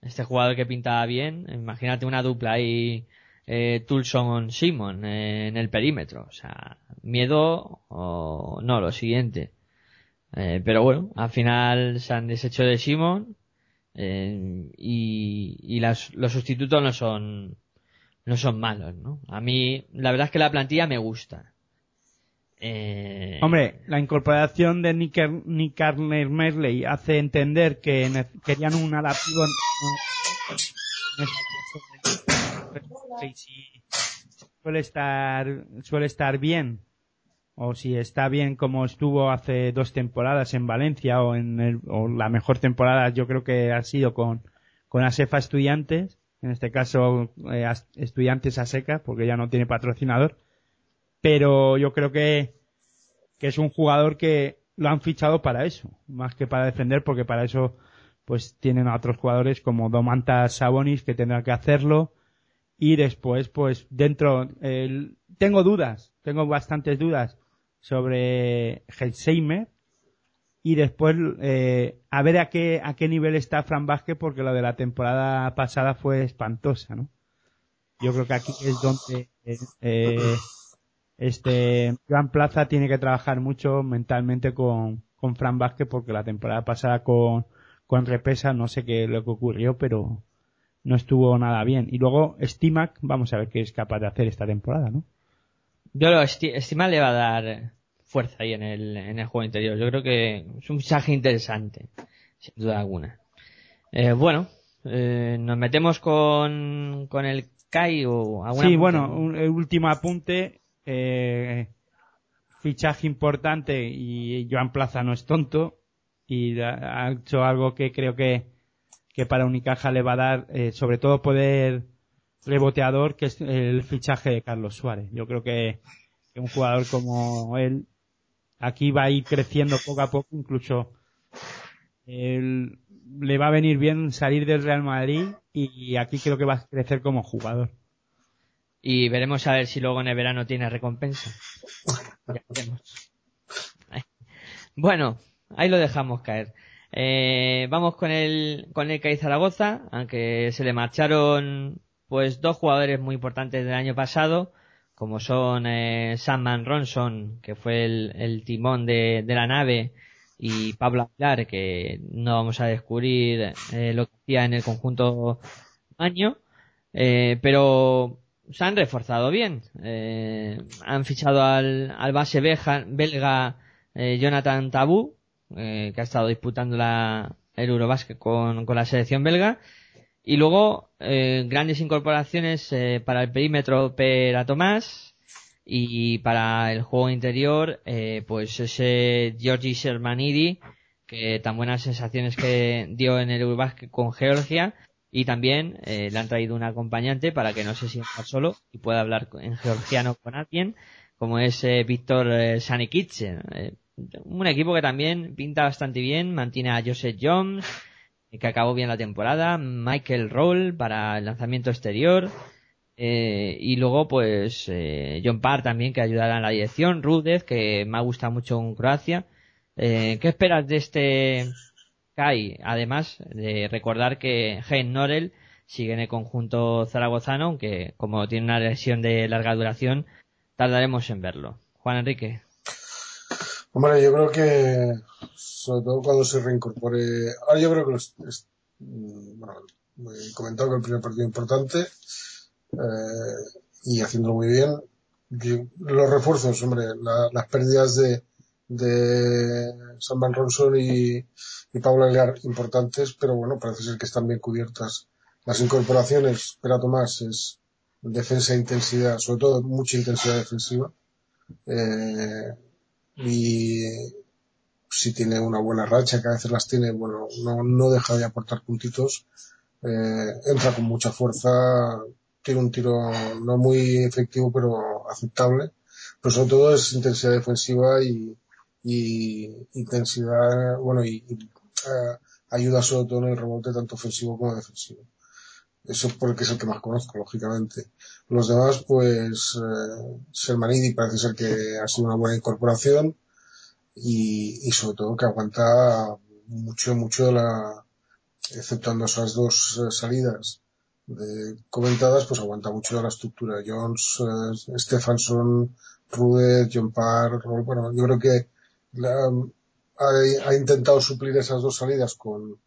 este jugador que pintaba bien, imagínate una dupla ahí, eh, Tulson Simon eh, en el perímetro, o sea, miedo o no, lo siguiente. Eh, pero bueno, al final se han deshecho de Simon eh, y, y las, los sustitutos no son no son malos, ¿no? A mí la verdad es que la plantilla me gusta. Eh... Hombre, la incorporación de Nick, Nick Merley hace entender que querían un adaptivo si suele estar suele estar bien o si está bien como estuvo hace dos temporadas en Valencia o en el, o la mejor temporada yo creo que ha sido con con Asefa Estudiantes en este caso eh, Estudiantes a seca porque ya no tiene patrocinador pero yo creo que, que es un jugador que lo han fichado para eso, más que para defender, porque para eso pues tienen a otros jugadores como Domantas Sabonis que tendrán que hacerlo y después pues dentro el, tengo dudas, tengo bastantes dudas sobre Hetzheimer y después eh, a ver a qué a qué nivel está Fran Vázquez porque lo de la temporada pasada fue espantosa, ¿no? Yo creo que aquí es donde eh, este, Joan Plaza tiene que trabajar mucho mentalmente con, con Fran Vázquez porque la temporada pasada con, con Repesa no sé qué lo que ocurrió, pero no estuvo nada bien. Y luego Stimac, vamos a ver qué es capaz de hacer esta temporada, ¿no? Yo lo, Stimac le va a dar fuerza ahí en el, en el juego interior. Yo creo que es un mensaje interesante, sin duda alguna. Eh, bueno, eh, nos metemos con, con el Kai o alguna. Sí, bueno, un, último apunte eh, fichaje importante y Joan Plaza no es tonto y ha hecho algo que creo que, que para Unicaja le va a dar eh, sobre todo poder reboteador que es el fichaje de Carlos Suárez. Yo creo que, un jugador como él aquí va a ir creciendo poco a poco, incluso él- le va a venir bien salir del Real Madrid y aquí creo que va a crecer como jugador. Y veremos a ver si luego en el verano tiene recompensa. Ya veremos. Bueno, ahí lo dejamos caer. Eh, vamos con el, con el CAI Zaragoza, aunque se le marcharon pues dos jugadores muy importantes del año pasado, como son eh, Samman Ronson, que fue el, el timón de, de la nave, y Pablo Aguilar, que no vamos a descubrir eh, lo que hacía en el conjunto año, eh, pero se han reforzado bien. Eh, han fichado al, al base belga eh, Jonathan Tabú, eh, que ha estado disputando la, el Eurobasket con, con la selección belga. Y luego, eh, grandes incorporaciones eh, para el perímetro Pera Tomás y para el juego interior, eh, pues ese Georgi Shermanidi, que tan buenas sensaciones que dio en el Eurobasket con Georgia. Y también eh, le han traído un acompañante para que no se sienta solo y pueda hablar en georgiano con alguien, como es eh, Víctor eh. Eh, un equipo que también pinta bastante bien, mantiene a Joseph Jones, eh, que acabó bien la temporada, Michael Roll para el lanzamiento exterior, y luego pues John Parr también que ayudará en la dirección, Rudez que me ha gustado mucho en Croacia. ¿Qué esperas de este CAI? Además de recordar que Hein Norel sigue en el conjunto zaragozano, aunque como tiene una lesión de larga duración, tardaremos en verlo. Juan Enrique. Hombre, yo creo que, sobre todo cuando se reincorpore, ahora yo creo que los, es- mm, bueno, he comentado que el primer partido importante, eh, y haciéndolo muy bien. Los refuerzos, hombre, la- las pérdidas de, de Sam Van Ronson y, y Pablo Aguilar importantes, pero bueno, parece ser que están bien cubiertas. Las incorporaciones, Pera Tomás, es defensa e intensidad, sobre todo mucha intensidad defensiva. Eh, y si tiene una buena racha, que a veces las tiene, bueno, no, no deja de aportar puntitos, eh, entra con mucha fuerza, tiene un tiro no muy efectivo, pero aceptable, pero sobre todo es intensidad defensiva y, y intensidad, bueno, y, y, eh, ayuda sobre todo en el rebote tanto ofensivo como defensivo. Eso porque es el que más conozco, lógicamente. Los demás, pues, eh, Sermanidi parece ser que ha sido una buena incorporación y, y sobre todo que aguanta mucho, mucho la, exceptuando esas dos eh, salidas de, comentadas, pues aguanta mucho la estructura. Jones, Stefansson, Rude, John Parr, bueno, yo creo que la- ha, intentado suplir esas dos salidas con,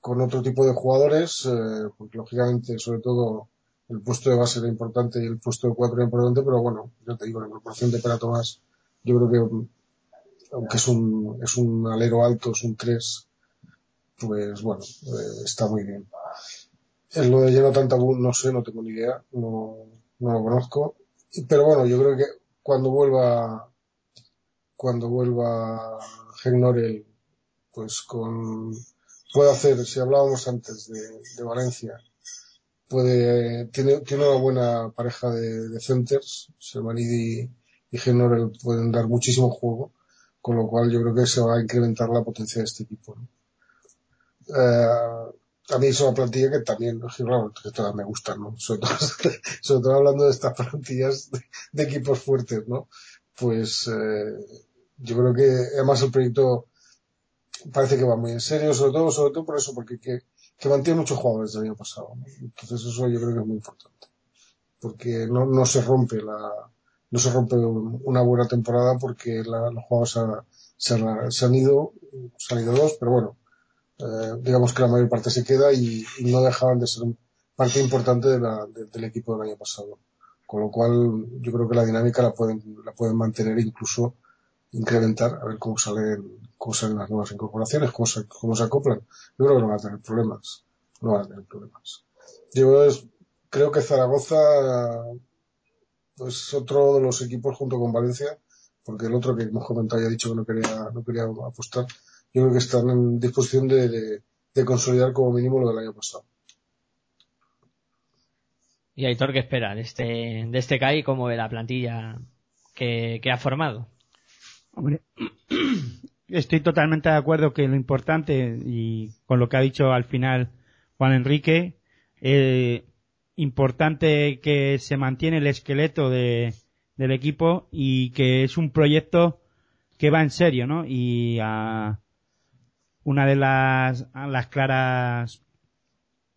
con otro tipo de jugadores, eh, porque lógicamente, sobre todo, el puesto de base era importante y el puesto de cuatro era importante, pero bueno, ya te digo, la incorporación de Pera Tomás, yo creo que, aunque es un, es un alero alto, es un 3, pues bueno, eh, está muy bien. En lo de Jonathan Tabú, no sé, no tengo ni idea, no, no lo conozco, pero bueno, yo creo que cuando vuelva, cuando vuelva Norel, pues con, puede hacer, si hablábamos antes de, Valencia, puede, tiene, tiene una buena pareja de, centers, Sermanidi y Genorel pueden dar muchísimo juego, con lo cual yo creo que se va a incrementar la potencia de este equipo. ¿no? Eh, a mí es una plantilla que también, claro, que todas me gustan, ¿no? Sobre todo, hablando de estas plantillas de equipos fuertes, ¿no? Pues eh, yo creo que además el proyecto parece que va muy en serio, sobre todo, sobre todo por eso, porque que, que mantiene muchos jugadores del año pasado. Entonces eso yo creo que es muy importante. Porque no, no se rompe la, no se rompe una buena temporada porque la- los jugadores se, se- se han ido, se han ido dos, pero bueno, eh, digamos que la mayor parte se queda y, no dejaban de ser parte importante de la- de- del equipo del año pasado. Con lo cual, yo creo que la dinámica la pueden, la pueden mantener e incluso incrementar, a ver cómo salen, cómo salen las nuevas incorporaciones, cómo se, cómo se acoplan. Yo creo que no van a tener problemas. No van a tener problemas. Yo es- creo que Zaragoza, pues otro de los equipos junto con Valencia, porque el otro que hemos comentado ya ha dicho que no quería, no quería apostar, yo creo que están en disposición de, de consolidar como mínimo lo del año pasado. Y Aitor, ¿qué espera de este, de este CAI? ¿Cómo ve la plantilla que, que ha formado? Hombre, estoy totalmente de acuerdo que lo importante, y con lo que ha dicho al final Juan Enrique, eh, importante que se mantiene el esqueleto de, del equipo y que es un proyecto que va en serio, ¿no? Y a una de las, las claras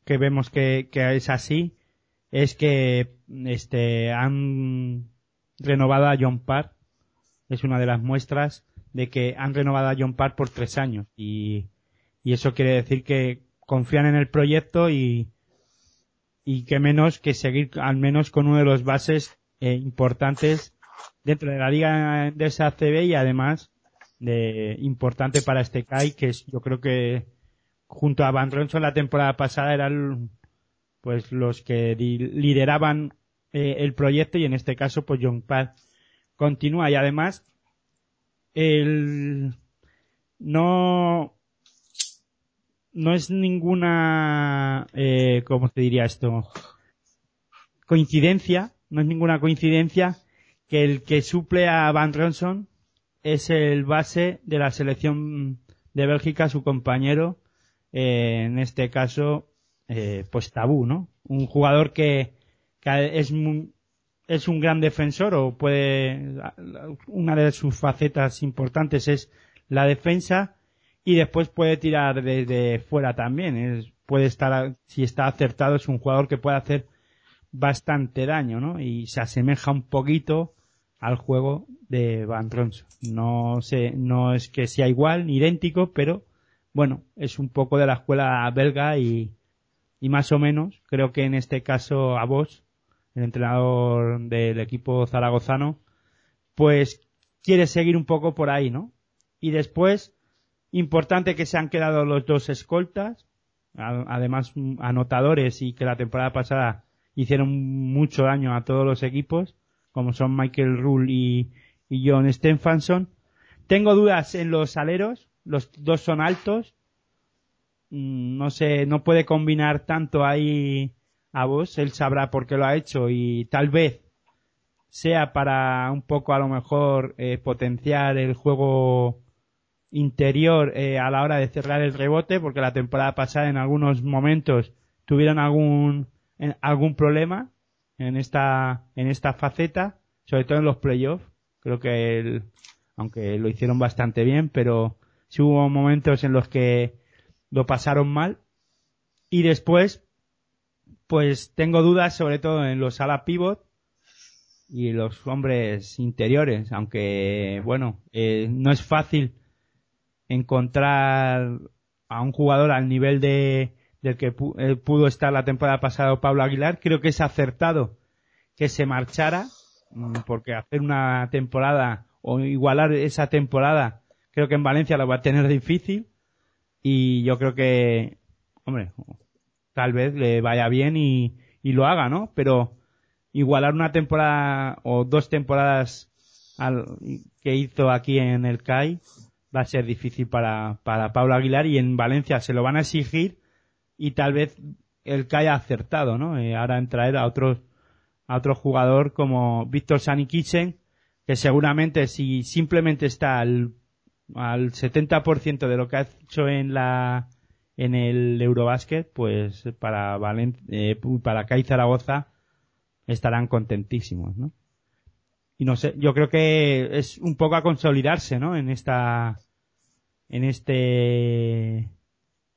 que vemos que, que es así es que este han renovado a John Parr. Es una de las muestras de que han renovado a John Parr por tres años. Y, y eso quiere decir que confían en el proyecto y, y que menos que seguir al menos con uno de los bases eh, importantes dentro de la liga de esa CB y además de importante para este Kai que es yo creo que junto a Van Ronson la temporada pasada eran pues los que lideraban eh, el proyecto y en este caso pues John Parr continúa. Y además el no no es ninguna eh, cómo te diría esto coincidencia no es ninguna coincidencia que el que suple a Van Ronson es el base de la selección de Bélgica su compañero eh, en este caso eh, pues Tabú no un jugador que, que es es un gran defensor o puede, una de sus facetas importantes es la defensa y después puede tirar desde fuera también. Es, puede estar, si está acertado, es un jugador que puede hacer bastante daño, ¿no? Y se asemeja un poquito al juego de Van Ronson. No sé, no es que sea igual ni idéntico, pero bueno, es un poco de la escuela belga y, y más o menos, creo que en este caso a vos el entrenador del equipo zaragozano, pues quiere seguir un poco por ahí, ¿no? Y después, importante que se han quedado los dos escoltas, además anotadores y que la temporada pasada hicieron mucho daño a todos los equipos, como son Michael Rule y, John Stephenson. Tengo dudas en los aleros, los dos son altos, no sé, no puede combinar tanto ahí a vos, él sabrá por qué lo ha hecho y tal vez sea para un poco a lo mejor eh, potenciar el juego interior eh, a la hora de cerrar el rebote porque la temporada pasada en algunos momentos tuvieron algún algún problema en esta en esta faceta sobre todo en los playoffs creo que él, aunque lo hicieron bastante bien pero sí hubo momentos en los que lo pasaron mal. Y después pues tengo dudas sobre todo en los ala pivot y los hombres interiores, aunque bueno, eh, no es fácil encontrar a un jugador al nivel de del que eh, pudo estar la temporada pasada Pablo Aguilar, creo que es acertado que se marchara, mm, porque hacer una temporada o igualar esa temporada, creo que en Valencia lo va a tener difícil y yo creo que, hombre, tal vez le vaya bien y, y lo haga, ¿no? Pero igualar una temporada o dos temporadas al, que hizo aquí en el CAI va a ser difícil para, para Pablo Aguilar y en Valencia se lo van a exigir y tal vez el CAI ha acertado, ¿no? Eh, ahora en traer a otro, a otro jugador como Víctor Sanikisen, que seguramente si simplemente está al, al 70% de lo que ha hecho en la, en el Eurobasket, pues para Valen eh, para CAI Zaragoza estarán contentísimos, ¿no? Y no sé, yo creo que es un poco a consolidarse, ¿no? En esta, en este,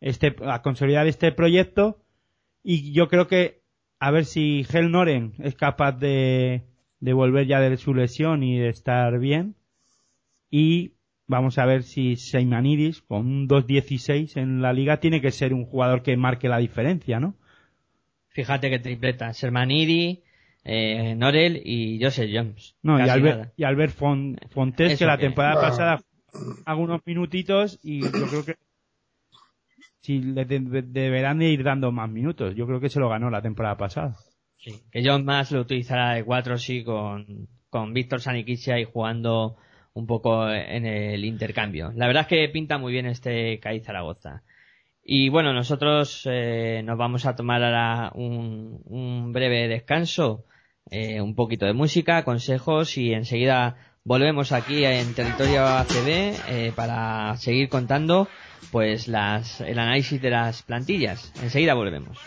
este, a consolidar este proyecto y yo creo que a ver si Hel Noren es capaz de, de volver ya de su lesión y de estar bien y Vamos a ver si Seymanidis, con un 2.16 en la liga, tiene que ser un jugador que marque la diferencia, ¿no? Fíjate que tripleta. Sermanidi, eh, Norel y Joseph Jones. No, y Albert, y Albert Fontes, que la temporada pasada hago unos minutitos y yo creo que si le deberán de ir dando más minutos. Yo creo que se lo ganó la temporada pasada. Sí, que John más lo utilizará de cuatro sí con, con Víctor Saniquicia y jugando un poco en el intercambio. La verdad es que pinta muy bien este CAI Zaragoza. Y bueno, nosotros eh, nos vamos a tomar ahora un, breve descanso, eh, un poquito de música, consejos y enseguida volvemos aquí en territorio ACB eh, para seguir contando pues las, el análisis de las plantillas. Enseguida volvemos.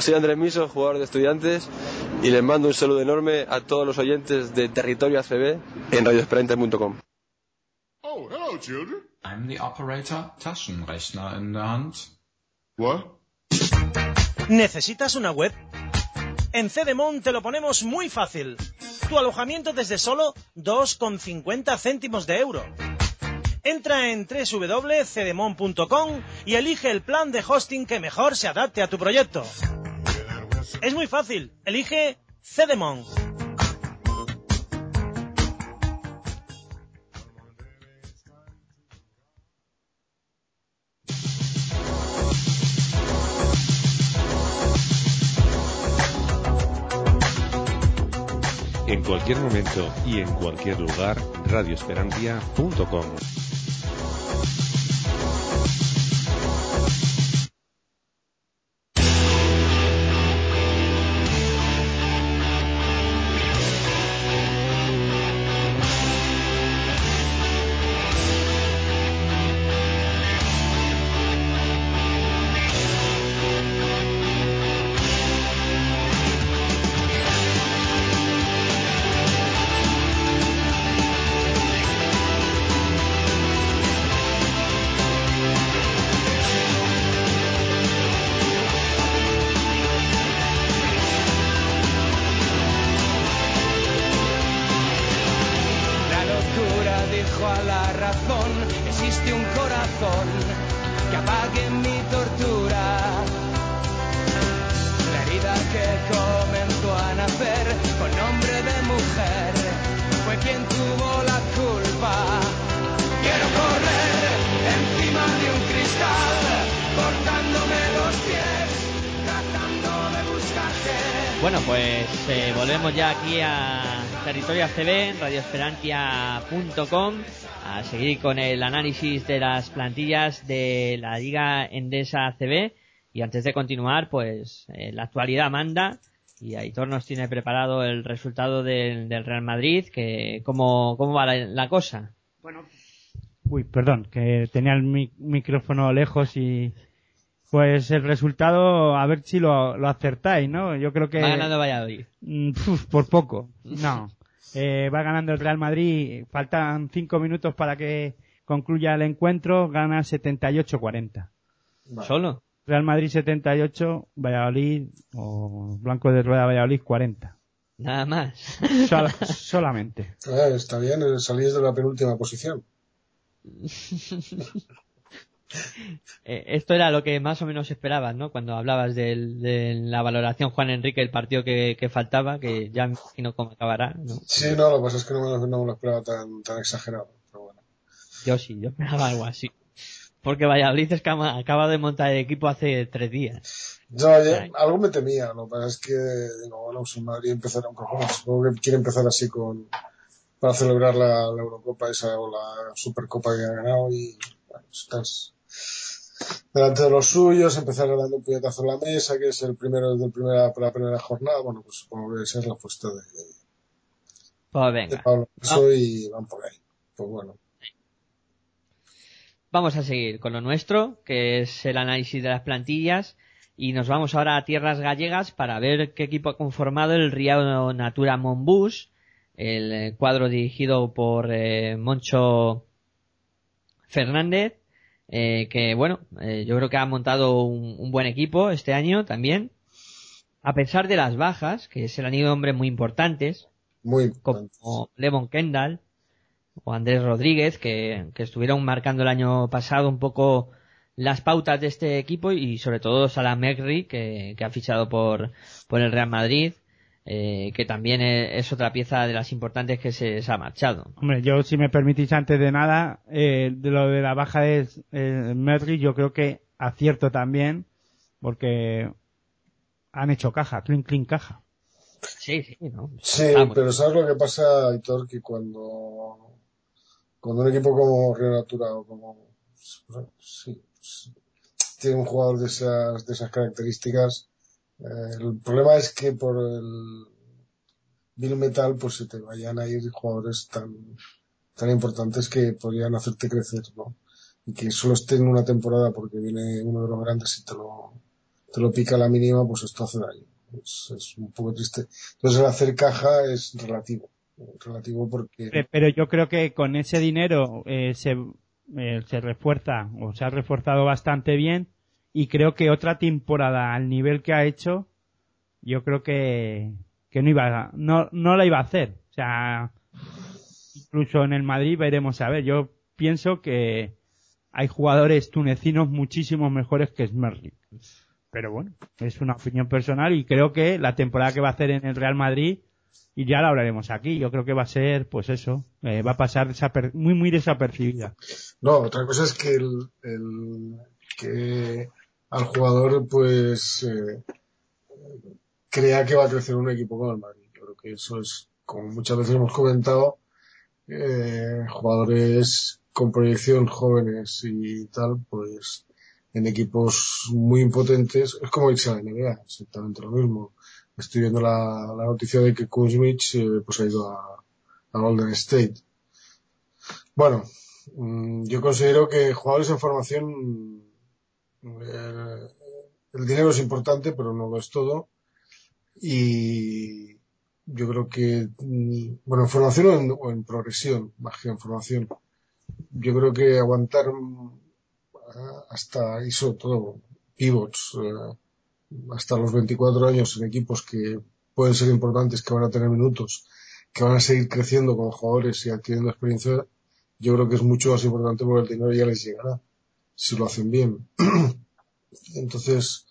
Hola, soy Andrés Miso, jugador de estudiantes, y les mando un saludo enorme a todos los oyentes de Territorio ACB en radioesperantes.com. Oh, hello, children. I'm the operator Taschenrechner in der Hand. What? ¿Necesitas una web? En Cedemon te lo ponemos muy fácil. Tu alojamiento desde solo 2,50 céntimos de euro. Entra en www.cedemon.com y elige el plan de hosting que mejor se adapte a tu proyecto. Es muy fácil. Elige Cedemon. En cualquier momento y en cualquier lugar, radioesperantia.com. aquí a Territorio ACB, radioesperantia.com, a seguir con el análisis de las plantillas de la Liga Endesa ACB. Y antes de continuar, pues eh, la actualidad manda y Aitor nos tiene preparado el resultado del, Real Madrid, que cómo, cómo va la, cosa. Uy, perdón, que tenía el mi- micrófono lejos y... Pues el resultado, a ver si lo, lo acertáis, ¿no? Yo creo que... Va ganando Valladolid. Mm, por poco. No. Eh, va ganando el Real Madrid. Faltan cinco minutos para que concluya el encuentro. Gana 78-40. ¿Solo? Real Madrid 78, Valladolid o Blanco de Rueda Valladolid 40. Nada más. Sola- solamente. Eh, está bien, eh, salís de la penúltima posición. Eh, esto era lo que más o menos esperabas, ¿no? Cuando hablabas del- de la valoración Juan Enrique, el partido que, que faltaba, que ya me imagino cómo acabará, ¿no? Sí, no, lo que pasa es que no me, lo- no me lo esperaba tan, tan exagerado. Pero bueno. Yo sí, yo esperaba algo así. Porque Valladolid es que acaba de montar el equipo hace tres días. Yo, algo me temía, lo que pasa es que, digo, bueno, si Madrid poco más, supongo que quiere empezar así con, para celebrar la, la Eurocopa esa o la Supercopa que ha ganado y, bueno, estás delante de los suyos, empezar ganando un puñetazo en la mesa, que es el primero primera, la primera jornada, bueno, pues supongo que esa es la apuesta de, Pues de Pablo Alonso y van por ahí. Pues bueno. vamos a seguir con lo nuestro, que es el análisis de las plantillas. Y nos vamos ahora a tierras gallegas para ver qué equipo ha conformado el Río Natura Monbus, el cuadro dirigido por eh, Moncho Fernández, eh, que bueno, eh, yo creo que ha montado un, un buen equipo este año también. A pesar de las bajas, que se le han ido hombres muy importantes, Muy como Levon Kendall o Andrés Rodríguez, que, que estuvieron marcando el año pasado un poco las pautas de este equipo y sobre todo Salah Megri, que, que ha fichado por, por el Real Madrid, eh, que también es, otra pieza de las importantes que se, se ha marchado. Hombre, yo si me permitís antes de nada, eh, de lo de la baja de eh, Medri, yo creo que acierto también, porque han hecho caja, clean clean caja. Sí, sí, ¿no? Sí, pero ¿sabes lo que pasa, Aitor? Que cuando, cuando un equipo como Río Natura o como, sí, sí, tiene un jugador de esas, de esas características, el problema es que por el Bill Metal pues se te vayan a ir jugadores tan, tan importantes que podrían hacerte crecer, ¿no? Y que solo estén una temporada porque viene uno de los grandes y te lo, te lo pica a la mínima, pues esto hace daño. Es, es un poco triste. Entonces el hacer caja es relativo. Relativo porque Pe- Pero yo creo que con ese dinero eh, se, eh, se refuerza o se ha reforzado bastante bien y creo que otra temporada al nivel que ha hecho yo creo que, que no iba no, no la iba a hacer. O sea, incluso en el Madrid veremos a ver. Yo pienso que hay jugadores tunecinos muchísimo mejores que Smerlik. Pero bueno, es una opinión personal y creo que la temporada que va a hacer en el Real Madrid y ya la hablaremos aquí. Yo creo que va a ser, pues eso, eh, va a pasar desaper- muy, muy desapercibida. No, otra cosa es que el, el- que al jugador pues eh, crea que va a crecer un equipo como el Madrid. Yo creo que eso es, como muchas veces hemos comentado, eh, jugadores con proyección jóvenes y tal, pues en equipos muy impotentes, es como irse a la NBA, exactamente lo mismo. Estoy viendo la, noticia de que Kuzmic eh, pues ha ido a, a Golden State. Bueno, Mm, Yo considero que jugadores en formación, eh, el dinero es importante, pero no lo es todo. Y yo creo que, mm, bueno, en formación o en, o en progresión, más que en formación. Yo creo que aguantar mm, hasta, y sobre todo, pivots, eh, hasta los 24 años en equipos que pueden ser importantes, que van a tener minutos, que van a seguir creciendo como jugadores y adquiriendo experiencia, yo creo que es mucho más importante porque el dinero ya les llegará, si lo hacen bien. Entonces,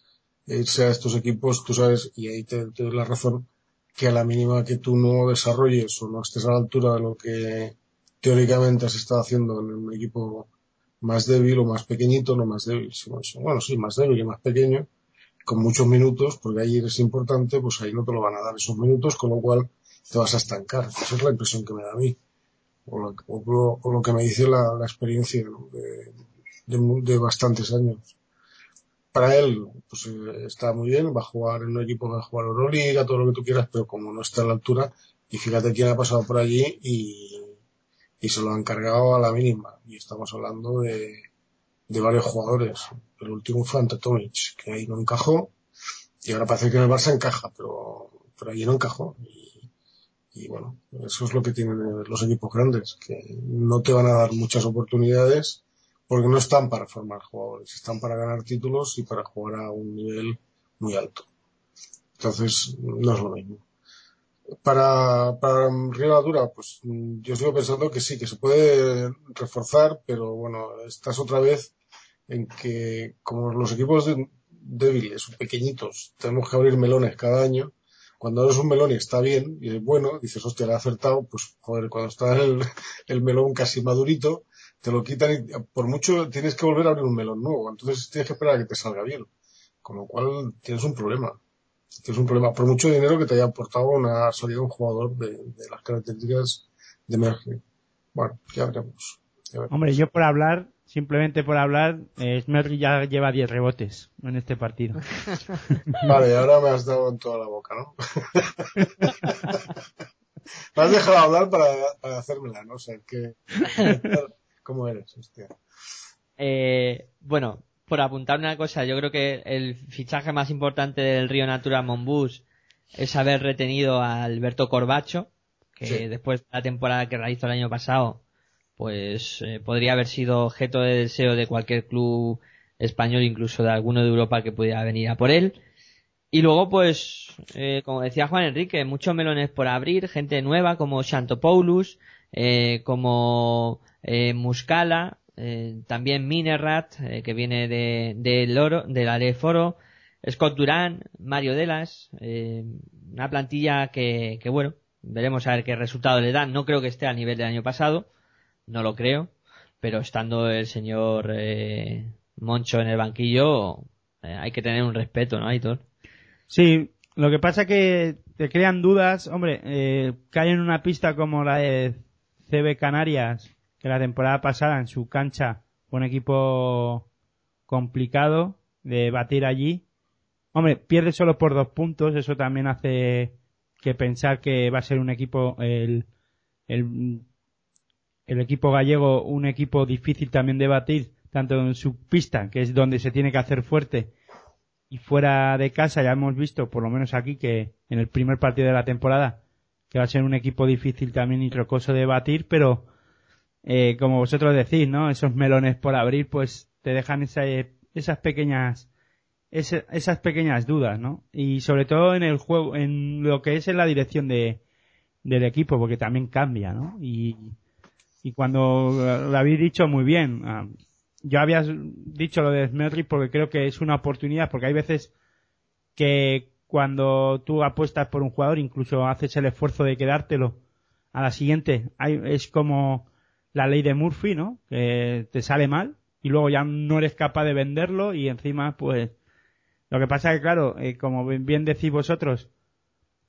irse a estos equipos, tú sabes, y ahí te, te la razón, que a la mínima que tú no desarrolles o no estés a la altura de lo que teóricamente has estado haciendo en un equipo más débil o más pequeñito, no más débil, sino, bueno, sí, más débil y más pequeño, con muchos minutos, porque ahí eres importante, pues ahí no te lo van a dar esos minutos, con lo cual te vas a estancar. Esa es la impresión que me da a mí o lo, o lo- que me dice la, la experiencia de de bastantes años. Para él, pues eh, está muy bien, va a jugar en un equipo va a jugar Euroliga, todo lo que tú quieras, pero como no está a la altura, y fíjate quién ha pasado por allí y, y se lo han cargado a la mínima. Y estamos hablando de, de varios jugadores. El último fue Ante Tomic, que ahí no encajó, y ahora parece que en el Barça encaja, pero, pero allí no encajó. Y, y bueno, eso es lo que tienen los equipos grandes, que no te van a dar muchas oportunidades porque no están para formar jugadores, están para ganar títulos y para jugar a un nivel muy alto. Entonces, no es lo mismo. Para, para Río Natura, pues yo sigo pensando que sí, que se puede reforzar, pero bueno, estás otra vez en que como los equipos de- débiles pequeñitos tenemos que abrir melones cada año, cuando eres un melón y está bien y es bueno, dices, hostia, le he acertado, pues joder, cuando está el, el melón casi madurito, te lo quitan y por mucho tienes que volver a abrir un melón nuevo. Entonces tienes que esperar a que te salga bien. Con lo cual tienes un problema. Tienes un problema. Por mucho dinero que te haya aportado una salida un jugador de, de las características de Mercury. Bueno, ya veremos. Ya veremos. Hombre, yo por hablar, simplemente por hablar, eh, Smerry ya lleva 10 rebotes en este partido. Vale, ahora me has dado en toda la boca, ¿no? me has dejado hablar para, para hacérmela, ¿no? O sea, que... ¿Cómo eres? Hostia. Eh, bueno, por apuntar una cosa, yo creo que el fichaje más importante del Río Natura Monbus es haber retenido a Alberto Corbacho, que Sí. después de la temporada que realizó el año pasado, pues eh, podría haber sido objeto de deseo de cualquier club español, incluso de alguno de Europa que pudiera venir a por él. Y luego, pues, eh, como decía Juan Enrique, muchos melones por abrir, gente nueva como Shantopoulos, eh, como eh, Muscala, eh, también Minerat, eh, que viene de, del oro, del Aleforo, Scott Durán, Mario Delas, eh, una plantilla que, que bueno, veremos a ver qué resultado le dan. No creo que esté al nivel del año pasado, no lo creo, pero estando el señor eh, Moncho en el banquillo, eh, hay que tener un respeto, ¿no, Aitor? Sí, lo que pasa que te crean dudas, hombre, eh, caen en una pista como la de CB Canarias, que la temporada pasada en su cancha fue un equipo complicado de batir allí. Hombre, pierde solo por dos puntos, eso también hace que pensar que va a ser un equipo, el, el, el equipo gallego, un equipo difícil también de batir, tanto en su pista, que es donde se tiene que hacer fuerte, y fuera de casa ya hemos visto, por lo menos aquí, que en el primer partido de la temporada, que va a ser un equipo difícil también y trocoso de batir, pero eh, como vosotros decís, ¿no? Esos melones por abrir, pues te dejan esa- esas pequeñas esas pequeñas dudas, ¿no? Y sobre todo en el juego, en lo que es en la dirección de del equipo, porque también cambia, ¿no? Y, y cuando lo habéis dicho muy bien, ah, yo había dicho lo de Smerry porque creo que es una oportunidad, porque hay veces que cuando tú apuestas por un jugador, incluso haces el esfuerzo de quedártelo a la siguiente, hay, es como la ley de Murphy, ¿no? Que te sale mal y luego ya no eres capaz de venderlo y encima, pues, lo que pasa es que, claro, eh, como bien- decís vosotros,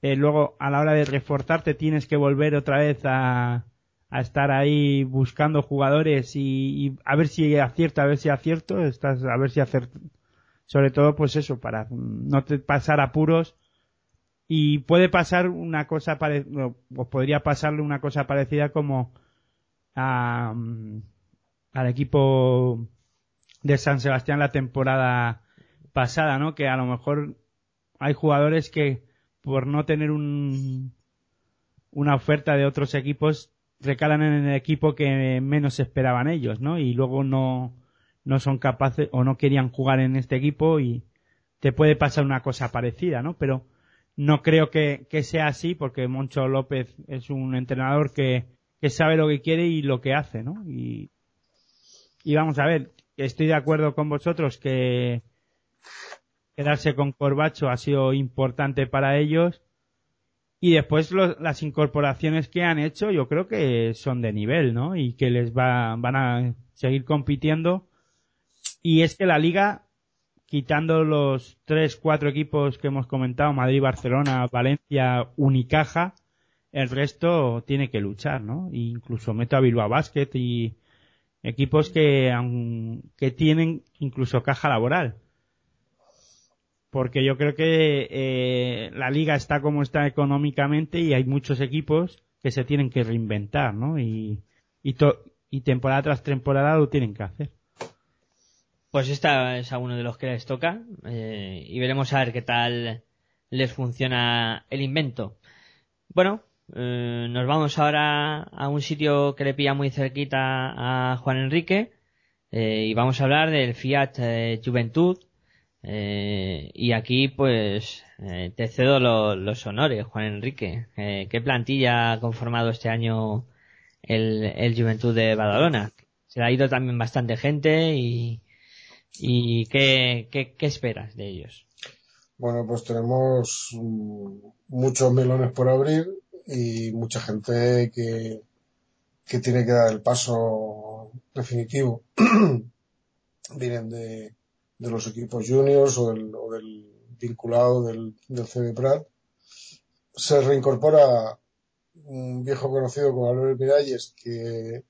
eh, luego a la hora de reforzarte tienes que volver otra vez a, a estar ahí buscando jugadores y, a ver si acierto, a ver si acierto, estás a ver si acierto. Sobre todo, pues eso, para no te pasar apuros. Y puede pasar una cosa parecida, podría pasarle una cosa parecida como a, mm, al equipo de San Sebastián la temporada pasada, ¿no? Que a lo mejor hay jugadores que por no tener un, una oferta de otros equipos recalan en el equipo que menos esperaban ellos, ¿no? Y luego no, no son capaces o no querían jugar en este equipo y te puede pasar una cosa parecida, ¿no? Pero no creo que, sea así porque Moncho López es un entrenador que, sabe lo que quiere y lo que hace, ¿no? Y, vamos a ver, estoy de acuerdo con vosotros que quedarse con Corbacho ha sido importante para ellos y después las incorporaciones que han hecho yo creo que son de nivel, ¿no? Y que les va, van a seguir compitiendo. Y es que la liga, quitando los tres, cuatro equipos que hemos comentado, Madrid, Barcelona, Valencia, Unicaja, el resto tiene que luchar, ¿no? E incluso meto a Bilbao Basket y equipos que, que tienen incluso caja laboral porque yo creo que eh, la liga está como está económicamente y hay muchos equipos que se tienen que reinventar, ¿no? Y, y temporada tras temporada lo tienen que hacer. Pues esta es a uno de los que les toca eh, y veremos a ver qué tal les funciona el invento. Bueno, eh, nos vamos ahora a un sitio que le pilla muy cerquita a Juan Enrique eh, y vamos a hablar del Fiat eh, Juventud eh, y aquí pues te cedo lo- los honores, Juan Enrique. ¿Qué plantilla ha conformado este año el, el Juventud de Badalona? Se le ha ido también bastante gente y, y ¿qué, qué, qué esperas de ellos? Bueno, pues tenemos mm, muchos melones por abrir y mucha gente que, que tiene que dar el paso definitivo vienen de, de los equipos juniors o del, o del vinculado del, del CD Prat. Se reincorpora un viejo conocido como Albert Miralles, que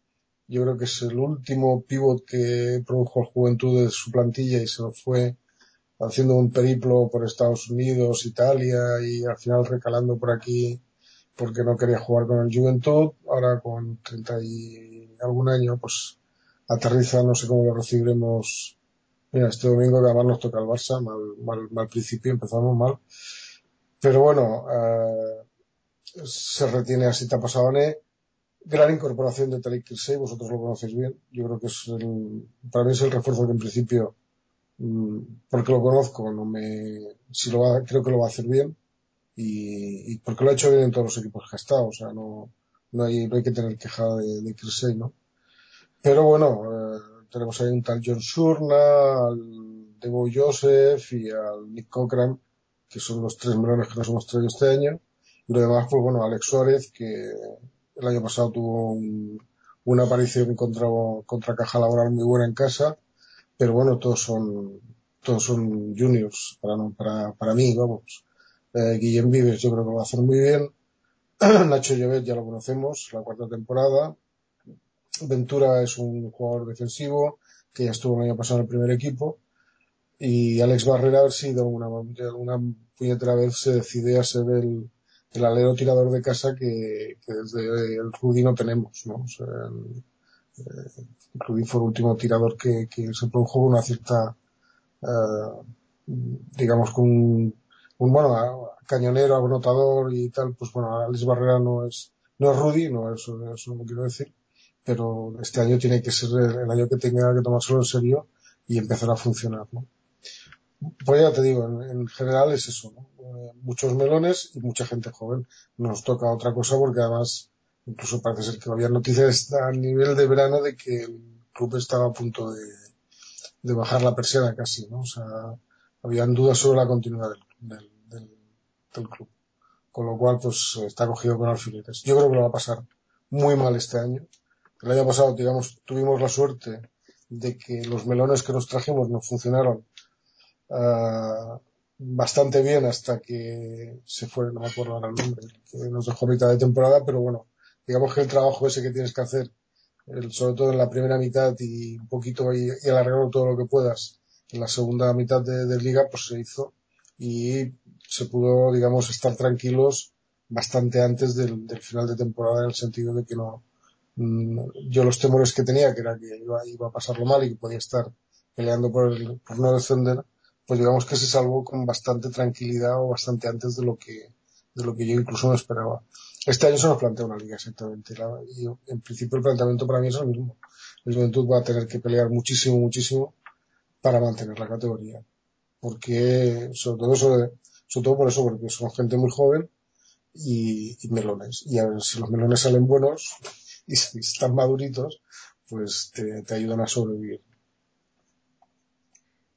yo creo que es el último pívot que produjo el Juventud de su plantilla y se nos fue haciendo un periplo por Estados Unidos, Italia y al final recalando por aquí porque no quería jugar con el Juventud. Ahora con 30 y algún año, pues aterriza, no sé cómo lo recibiremos. Mira, este domingo que además nos toca el Barça, mal, mal, mal principio, empezamos mal. Pero bueno, eh, se retiene a Sita. Gran incorporación de Tariq Kirsey, vosotros lo conocéis bien. Yo creo que es el, para mí es el refuerzo que en principio, mm, porque lo conozco, no me, si lo va, creo que lo va a hacer bien. Y, y porque lo ha hecho bien en todos los equipos que ha estado, o sea, no, no hay, no hay que tener queja de, de ¿no? Pero bueno, eh, tenemos ahí un tal John Shurna, al Devo Joseph y al Nick Cochran, que son los tres melones que nos hemos traído este año. Y lo demás, pues bueno, Alex Suárez, que el año pasado tuvo un- una aparición contra, contra Caja Laboral muy buena en casa, pero bueno, todos son, todos son juniors para, para, para mí, vamos. Eh, Guillem Vives yo creo que lo va a hacer muy bien. Nacho Llobet ya lo conocemos, la cuarta temporada. Ventura es un jugador defensivo que ya estuvo el año pasado en el primer equipo. Y Alex Barrera, a ver si alguna puñetera vez se decide a ser el, el alero tirador de casa que, desde el Rudy no tenemos, ¿no? O sea, el, eh, Rudy fue el último tirador que, que se produjo una cierta, eh, digamos, con un, un, bueno, cañonero, anotador y tal, pues bueno, Alex Barrera no es, no es Rudy, no, eso, eso no quiero decir, pero este año tiene que ser el, el año que tenga que tomárselo en serio y empezar a funcionar, ¿no? Pues ya te digo, en, en general es eso, ¿no? Eh, muchos melones y mucha gente joven. Nos toca otra cosa porque además incluso parece ser que había noticias a nivel de verano de que el club estaba a punto de, bajar la persiana casi, ¿no? O sea, habían dudas sobre la continuidad del, del, del, del club. Con lo cual, pues está cogido con alfileres. Yo creo que lo va a pasar muy mal este año. El año pasado, digamos, tuvimos la suerte de que los melones que nos trajimos no funcionaron ah, bastante bien hasta que se fue, no me acuerdo ahora el nombre, que nos dejó mitad de temporada, pero bueno, digamos que el trabajo ese que tienes que hacer, el- sobre todo en la primera mitad y un poquito y, y todo lo que puedas en la segunda mitad de, de liga, pues se hizo y se pudo, digamos, estar tranquilos bastante antes del, del final de temporada en el sentido de que no, mm, yo los temores que tenía, que era que iba, iba a pasarlo mal y que podía estar peleando por, el- por no descender, pues digamos que se salvó con bastante tranquilidad o bastante antes de lo que, de lo que yo incluso me esperaba. Este año se nos plantea una liga exactamente. La- y en principio el planteamiento para mí es el mismo. El Juventud va a tener que pelear muchísimo, muchísimo para mantener la categoría. Porque, sobre todo, sobre, sobre todo por eso, porque son gente muy joven y, y melones. Y a ver, si los melones salen buenos y si están maduritos, pues te, te ayudan a sobrevivir.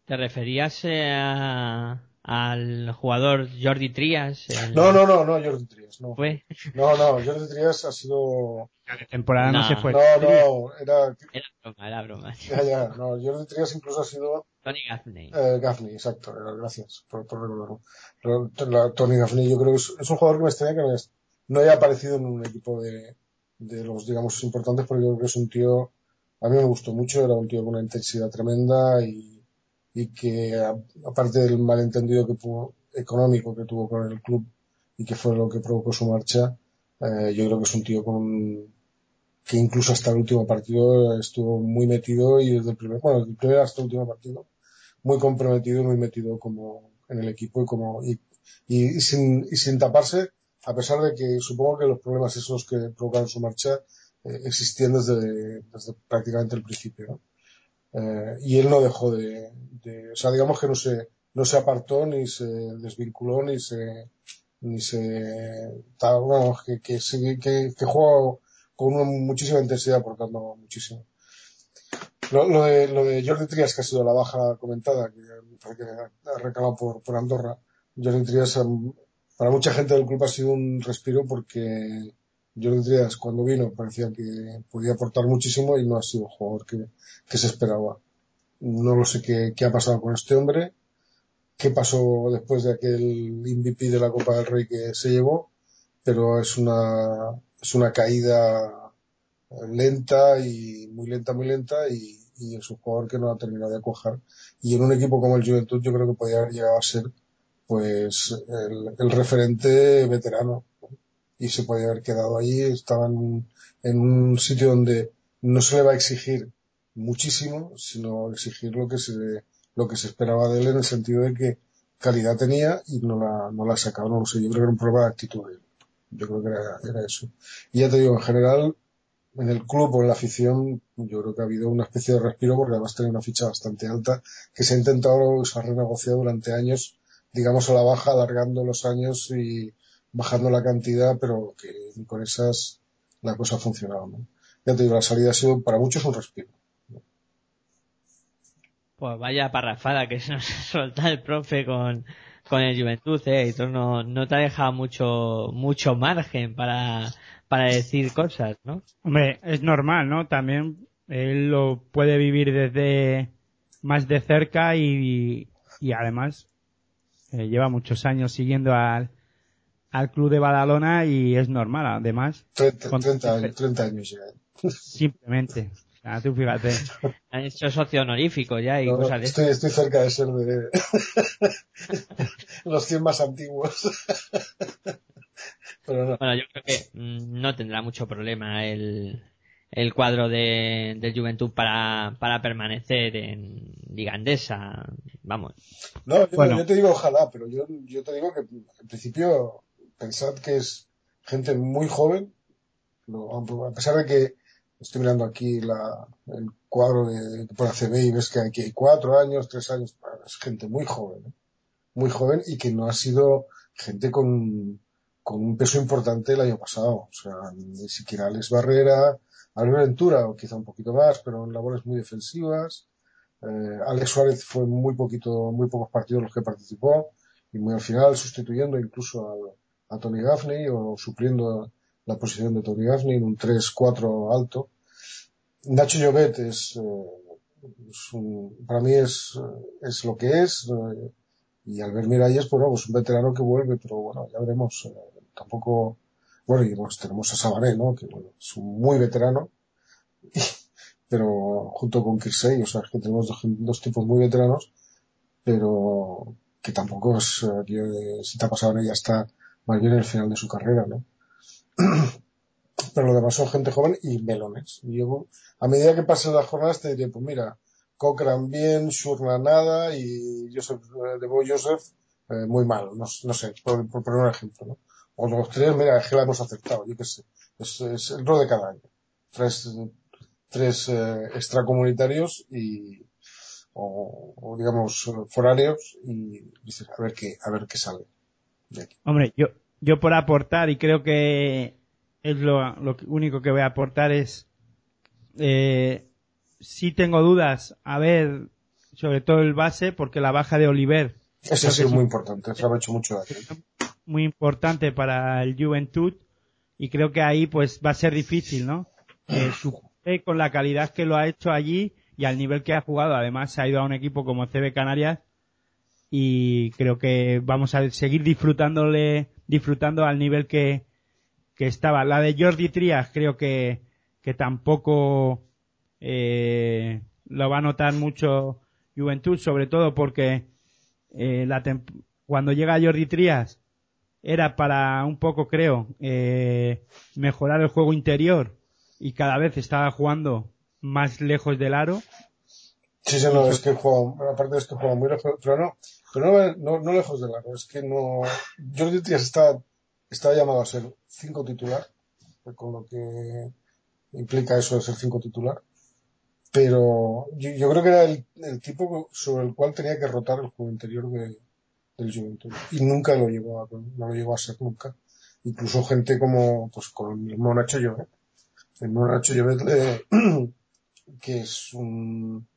¿Te referías eh, a- al jugador Jordi Trias? el- No, no, no, no, Jordi Trias, no. ¿Fue? No, no, Jordi Trias ha sido... La temporada no, No. se fue. No, no, era... Era broma, era broma. Ya, ya, no, Jordi Trias incluso ha sido Tony Gaffney. Eh, Gaffney, exacto, gracias por, por recordarlo. Tony Gaffney yo creo que es, es un jugador que me extraña que no, es- no haya aparecido en un equipo de, de los, digamos, importantes, porque yo creo que es un tío, a mí me gustó mucho, era un tío con una intensidad tremenda y, y que, aparte del malentendido que económico que tuvo con el club y que fue lo que provocó su marcha, eh, yo creo que es un tío con, que incluso hasta el último partido estuvo muy metido y desde el primer, bueno, desde el primer hasta el último partido muy comprometido y muy metido como en el equipo y como y sin, y sin taparse a pesar de que supongo que los problemas esos que provocaron su marcha eh, existían desde, desde prácticamente el principio ¿no? Eh, y él no dejó de, o sea digamos que no se no se apartó ni se desvinculó ni se ni se bueno, que, que, que, que juega con una muchísima intensidad aportando muchísimo lo, lo de, lo de Jordi Trias, que ha sido la baja comentada, que que ha recalado por, por Andorra. Jordi Trias, para mucha gente del club ha sido un respiro porque Jordi Trias cuando vino parecía que podía aportar muchísimo y no ha sido el jugador que, se esperaba. No lo sé qué, ha pasado con este hombre, qué pasó después de aquel MVP de la Copa del Rey que se llevó, pero es una, es una caída lenta y muy lenta, muy lenta y, es un jugador que no ha terminado de cuajar. Y en un equipo como el Juventud yo creo que podría haber llegado a ser pues el, el referente veterano y se podía haber quedado ahí. Estaban en un sitio donde no se le va a exigir muchísimo, sino exigir lo que se, lo que se esperaba de él en el sentido de que calidad tenía y no la, no la ha sacado. No lo sé, yo creo que era un problema de actitud. Yo creo que era, era eso. Y ya te digo, en general, en el club o en la afición, yo creo que ha habido una especie de respiro porque además tenía una ficha bastante alta que se ha intentado, se ha renegociado durante años, digamos a la baja, alargando los años y bajando la cantidad, pero que con esas la cosa ha funcionado. ¿no? Ya te digo, la salida ha sido para muchos un respiro. Pues vaya parrafada que se nos solta el profe con, con el Juventud, eh. Y tú no, no te ha dejado mucho, mucho margen para, para decir cosas, ¿no? Hombre, es normal, ¿no? También él lo puede vivir desde más de cerca y, y además eh, lleva muchos años siguiendo al, al club de Badalona y es normal, además. 30, con- 30 años, 30 años ya. Simplemente. O sea, tú fíjate. Han hecho socio honorífico ya y No, cosas de estoy, estoy cerca de ser de los 100 más antiguos. Pero no. Bueno, yo creo que mm, no tendrá mucho problema el, el cuadro de, del Juventud para, para permanecer en Liga Andesa. Vamos. No, yo, Bueno. yo te digo ojalá, pero yo, yo te digo que en principio pensad que es gente muy joven, a pesar de que estoy mirando aquí la, el cuadro de, por ACB y ves que aquí hay cuatro años, tres años, es gente muy joven, muy joven y que no ha sido gente con, con un peso importante el año pasado, o sea, ni siquiera Alex Barrera, Albert Ventura, o quizá un poquito más, pero en labores muy defensivas, eh, Alex Suárez fue muy poquito, muy pocos partidos los que participó y muy al final sustituyendo incluso a, Tony Gaffney o supliendo la posición de Tony Gaffney en un 3-4 alto. Nacho Llobet es, eh, es un- para mí es, eh, es lo que es eh, y Albert Miralles, pues un veterano que vuelve, pero bueno, ya veremos. eh, tampoco, bueno, y pues tenemos a Sabané, ¿no? Que bueno, es un muy veterano pero junto con Kirsey, o sea, que tenemos dos, dos tipos muy veteranos, pero que tampoco es, que si te ha pasado ella está más bien en el final de su carrera, ¿no? pero lo demás son gente joven y melones. Y yo, a medida que pasen las jornadas te diré, pues mira, Cochran bien, Shurna nada y Joseph, eh, de Boy Joseph eh, muy mal, no, sé, por, por poner un ejemplo, ¿no? O los tres, mira, es que la hemos aceptado, yo qué sé. Es, el rol de cada año. Tres, tres eh, extracomunitarios y o, o, digamos foráneos y dices a ver qué a ver qué sale de aquí. Hombre, yo, yo por aportar, y creo que es lo, lo único que voy a aportar es, eh, sí tengo dudas, a ver, sobre todo el base, porque la baja de Oliver Eso creo ha sido es muy importante, eso ha hecho mucho daño. muy importante para el Juventud, y creo que ahí pues va a ser difícil, ¿no? Eh, suplir con la calidad que lo ha hecho allí y al nivel que ha jugado, además se ha ido a un equipo como CB Canarias, y creo que vamos a seguir disfrutándole, disfrutando al nivel que, que estaba. La de Jordi Trias creo que, que tampoco eh, lo va a notar mucho Juventud, sobre todo porque eh, la cuando llega Jordi Trias era para un poco, creo, eh, mejorar el juego interior y cada vez estaba jugando más lejos del aro. Sí, sí, no, es que juega, aparte de esto juega muy lejos, pero no, pero no, no, no lejos del largo, es que no, Jordi Trias está, está llamado a ser cinco titular, con lo que implica eso de ser cinco titular, pero yo, yo creo que era el, el tipo sobre el cual tenía que rotar el juego interior de, del Juventud, y nunca lo llegó a, no lo llegó a ser nunca. Incluso gente como, pues con el mismo Nacho Llobet, el mismo Nacho Llobet, eh, que es un,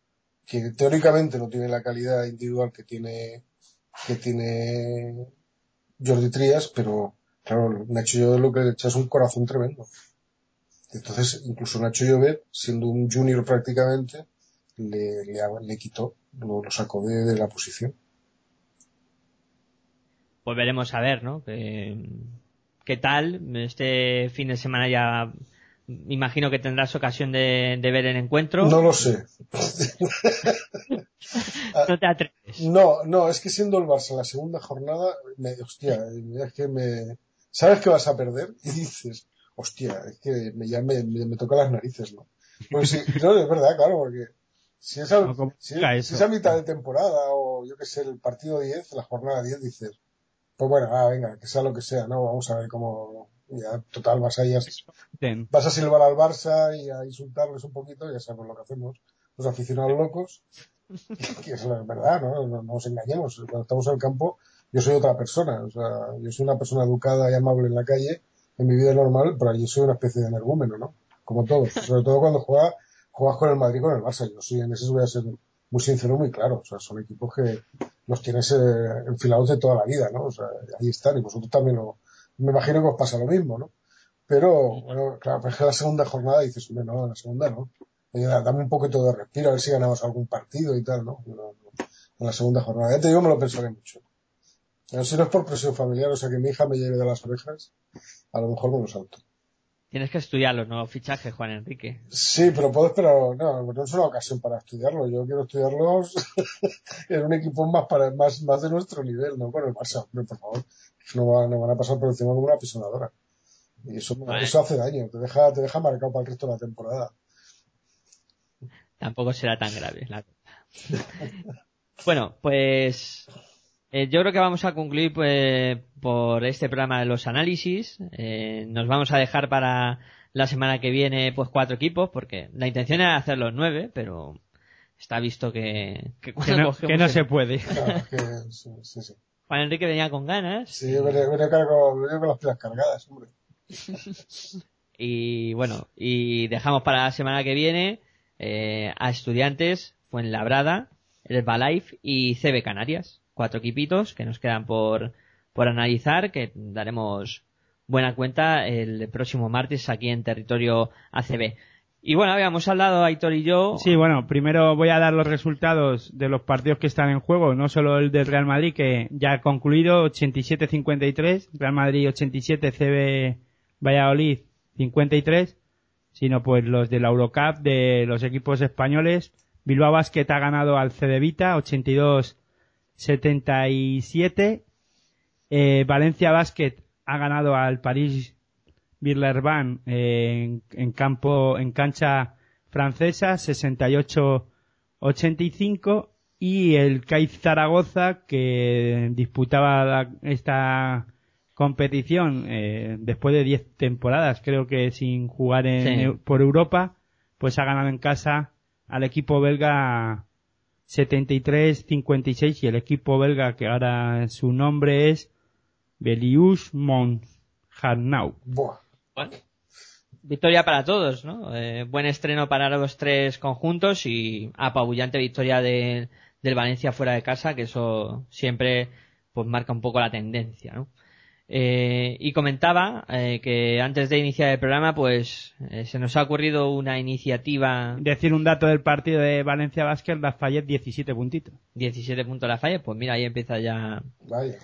que teóricamente no tiene la calidad individual que tiene que tiene Jordi Trias, pero Claro, Nacho Llobet lo que le echa es un corazón tremendo. Entonces, incluso Nacho Llobet, siendo un junior prácticamente, le, le, le quitó, lo, lo sacó de, de la posición. Pues veremos a ver, ¿no? ¿Qué, qué tal? Este fin de semana ya me imagino que tendrás ocasión de, de ver el encuentro. No lo sé. No te atreves. No, no, es que siendo el Barça la segunda jornada, me, hostia, es que me, sabes que vas a perder y dices, hostia, es que me, ya me, me, me toca las narices, ¿no? Pues sí, no, es verdad, claro, porque si es, al- No, ¿cómo si, si es a mitad de temporada o yo que sé, el partido 10, la jornada 10, dices, pues bueno, ah, venga, que sea lo que sea, ¿no? Vamos a ver cómo, ya, total, vas a, ir a- vas a silbar al Barça y a insultarles un poquito, ya sabemos lo que hacemos, los aficionados locos, que es la verdad, ¿no? No, no nos engañemos, cuando estamos en el campo, yo soy otra persona, o sea, yo soy una persona educada y amable en la calle, en mi vida normal, pero allí soy una especie de energúmeno, ¿no? Como todos, sobre todo cuando juega, juegas con el Madrid y con el Barça, yo soy, en ese voy a ser muy sincero, muy claro, o sea, son equipos que los tienes eh, enfilados de toda la vida, ¿no? O sea, ahí están, y vosotros también lo, me imagino que os pasa lo mismo, ¿no? Pero, bueno, claro, pero es que la segunda jornada dices, no, la segunda no. Oye, dame un poquito de respiro, a ver si ganamos algún partido y tal, no. En la segunda jornada. Ya te digo, me lo pensaré mucho. Pero si no es por presión familiar, o sea, que mi hija me lleve de las orejas, a lo mejor me lo salto. Tienes que estudiar los nuevos fichajes, Juan Enrique. Sí, pero puedo esperar, no, no es una ocasión para estudiarlo. Yo quiero estudiarlos en un equipo más para, más, más de nuestro nivel, no con el Barça, hombre, por favor. No, va- no van a pasar por encima como una pisonadora. Y eso, eso hace daño, te deja, te deja marcado para el resto de la temporada. Tampoco será tan grave la cosa. bueno, pues eh, yo creo que vamos a concluir pues, por este programa de los análisis. Eh, nos vamos a dejar para la semana que viene pues cuatro equipos, porque la intención era hacer los nueve, pero está visto que, que no, que se puede. Claro, que, sí, sí, sí. Juan Enrique venía con ganas. Sí, venía, con las pilas cargadas, hombre. Y bueno, y dejamos para la semana que viene eh, a Estudiantes, Fuenlabrada, el Herbalife y CB Canarias cuatro equipitos que nos quedan por, por analizar, que daremos buena cuenta el próximo martes aquí en territorio ACB. Y bueno, habíamos hablado Aitor y yo. Sí, bueno, primero voy a dar los resultados de los partidos que están en juego, no solo el del Real Madrid, que ya ha concluido 87-53, Real Madrid 87, CB Valladolid 53, sino pues los de la Eurocup de los equipos españoles. Bilbao Basket ha ganado al Cedevita 82 77. Eh, Valencia Basket ha ganado al París Birlerban eh, en, en, campo, en cancha francesa, 68-85. Y el CAIZ Zaragoza, que disputaba esta competición eh, después de 10 temporadas, creo que sin jugar en, por Europa, pues ha ganado en casa al equipo belga 73-56 y el equipo belga que ahora su nombre es Belius Montjarnau. Bueno, victoria para todos, ¿no? Eh, buen estreno para los tres conjuntos y apabullante victoria de- del Valencia fuera de casa, que eso siempre pues marca un poco la tendencia, ¿no? Eh, y comentaba eh, que antes de iniciar el programa, pues eh, se nos ha ocurrido una iniciativa Decir un dato del partido de Valencia Basket, Lafayette 17 puntitos. 17 puntos la falla, pues mira, ahí empieza ya Vaya.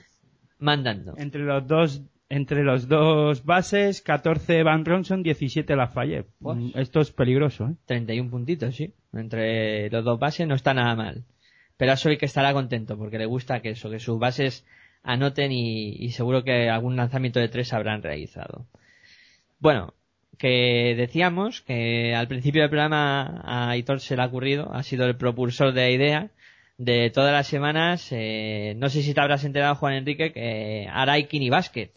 mandando. Entre los dos entre los dos bases, 14 Van Ronson, 17 Lafayette. Pues. Esto es peligroso, ¿eh? 31 puntitos, sí. Entre los dos bases no está nada mal. Pero eso hay que estará contento porque le gusta que eso, que sus bases anoten y, y seguro que algún lanzamiento de tres habrán realizado. Bueno, que decíamos que al principio del programa a Aitor se le ha ocurrido, ha sido el propulsor de la idea de todas las semanas, eh, no sé si te habrás enterado Juan Enrique, que hará Kini Basket.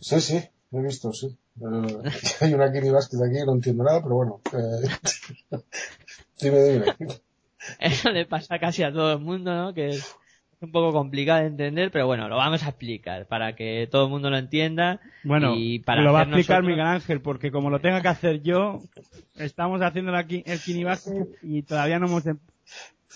Sí, sí, lo he visto, sí. Eh, hay una Kini Basket aquí, no entiendo nada, pero bueno. Eh, dime, dime. Eso le pasa casi a todo el mundo, ¿no? Que es un poco complicado de entender, pero bueno, lo vamos a explicar para que todo el mundo lo entienda. Bueno, y para lo va a explicar nosotros- Miguel Ángel, porque como lo tenga que hacer yo, estamos haciendo la qui- el Kini Basket y todavía no hemos em-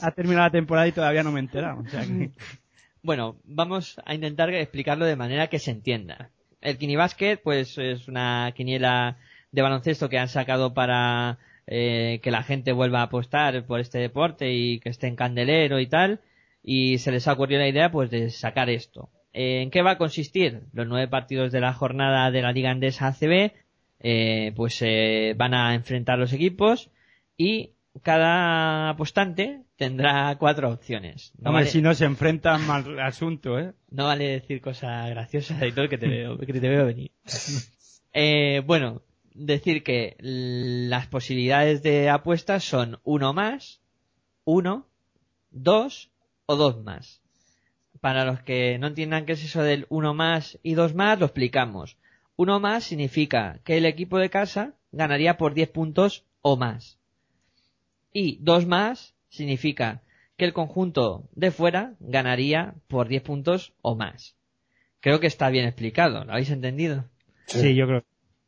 ha terminado la temporada y todavía no me he enterado. O sea que- Bueno, vamos a intentar explicarlo de manera que se entienda. el Kinibasket, pues es una quiniela de baloncesto que han sacado para eh, que la gente vuelva a apostar por este deporte y que esté en candelero y tal. Y se les ha ocurrido la idea, pues, de sacar esto. ¿En qué va a consistir? Los nueve partidos de la jornada de la Liga Andesa ACB, eh, pues eh, van a enfrentar los equipos y cada apostante tendrá cuatro opciones. No Hombre, vale- si no se enfrentan mal asunto, ¿eh? no vale decir cosas graciosas todo que te veo, que te veo venir. Eh, bueno, decir que las posibilidades de apuestas son uno más, uno, dos o dos más. Para los que no entiendan qué es eso del uno más y dos más, lo explicamos. Uno más significa que el equipo de casa ganaría por 10 puntos o más. Y dos más significa que el conjunto de fuera ganaría por 10 puntos o más. Creo que está bien explicado, ¿lo habéis entendido? Sí, yo creo.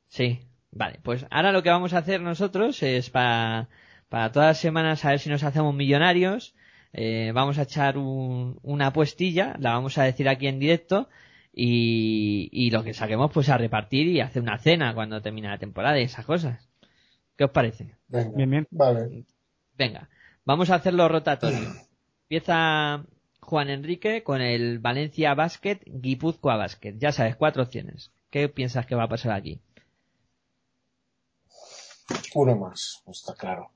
Sí, vale. Pues ahora lo que vamos a hacer nosotros es para, para todas las semanas a ver si nos hacemos millonarios. Eh, vamos a echar un- una apuestilla, la vamos a decir aquí en directo y, y lo que saquemos pues a repartir y hacer una cena cuando termine la temporada y esas cosas. ¿Qué os parece? Venga. Bien, bien. Vale. Venga, vamos a hacerlo rotatorio. Empieza Juan Enrique con el Valencia Basket, Guipúzcoa Basket. Ya sabes, cuatro opciones. ¿Qué piensas que va a pasar aquí? Uno más, está claro.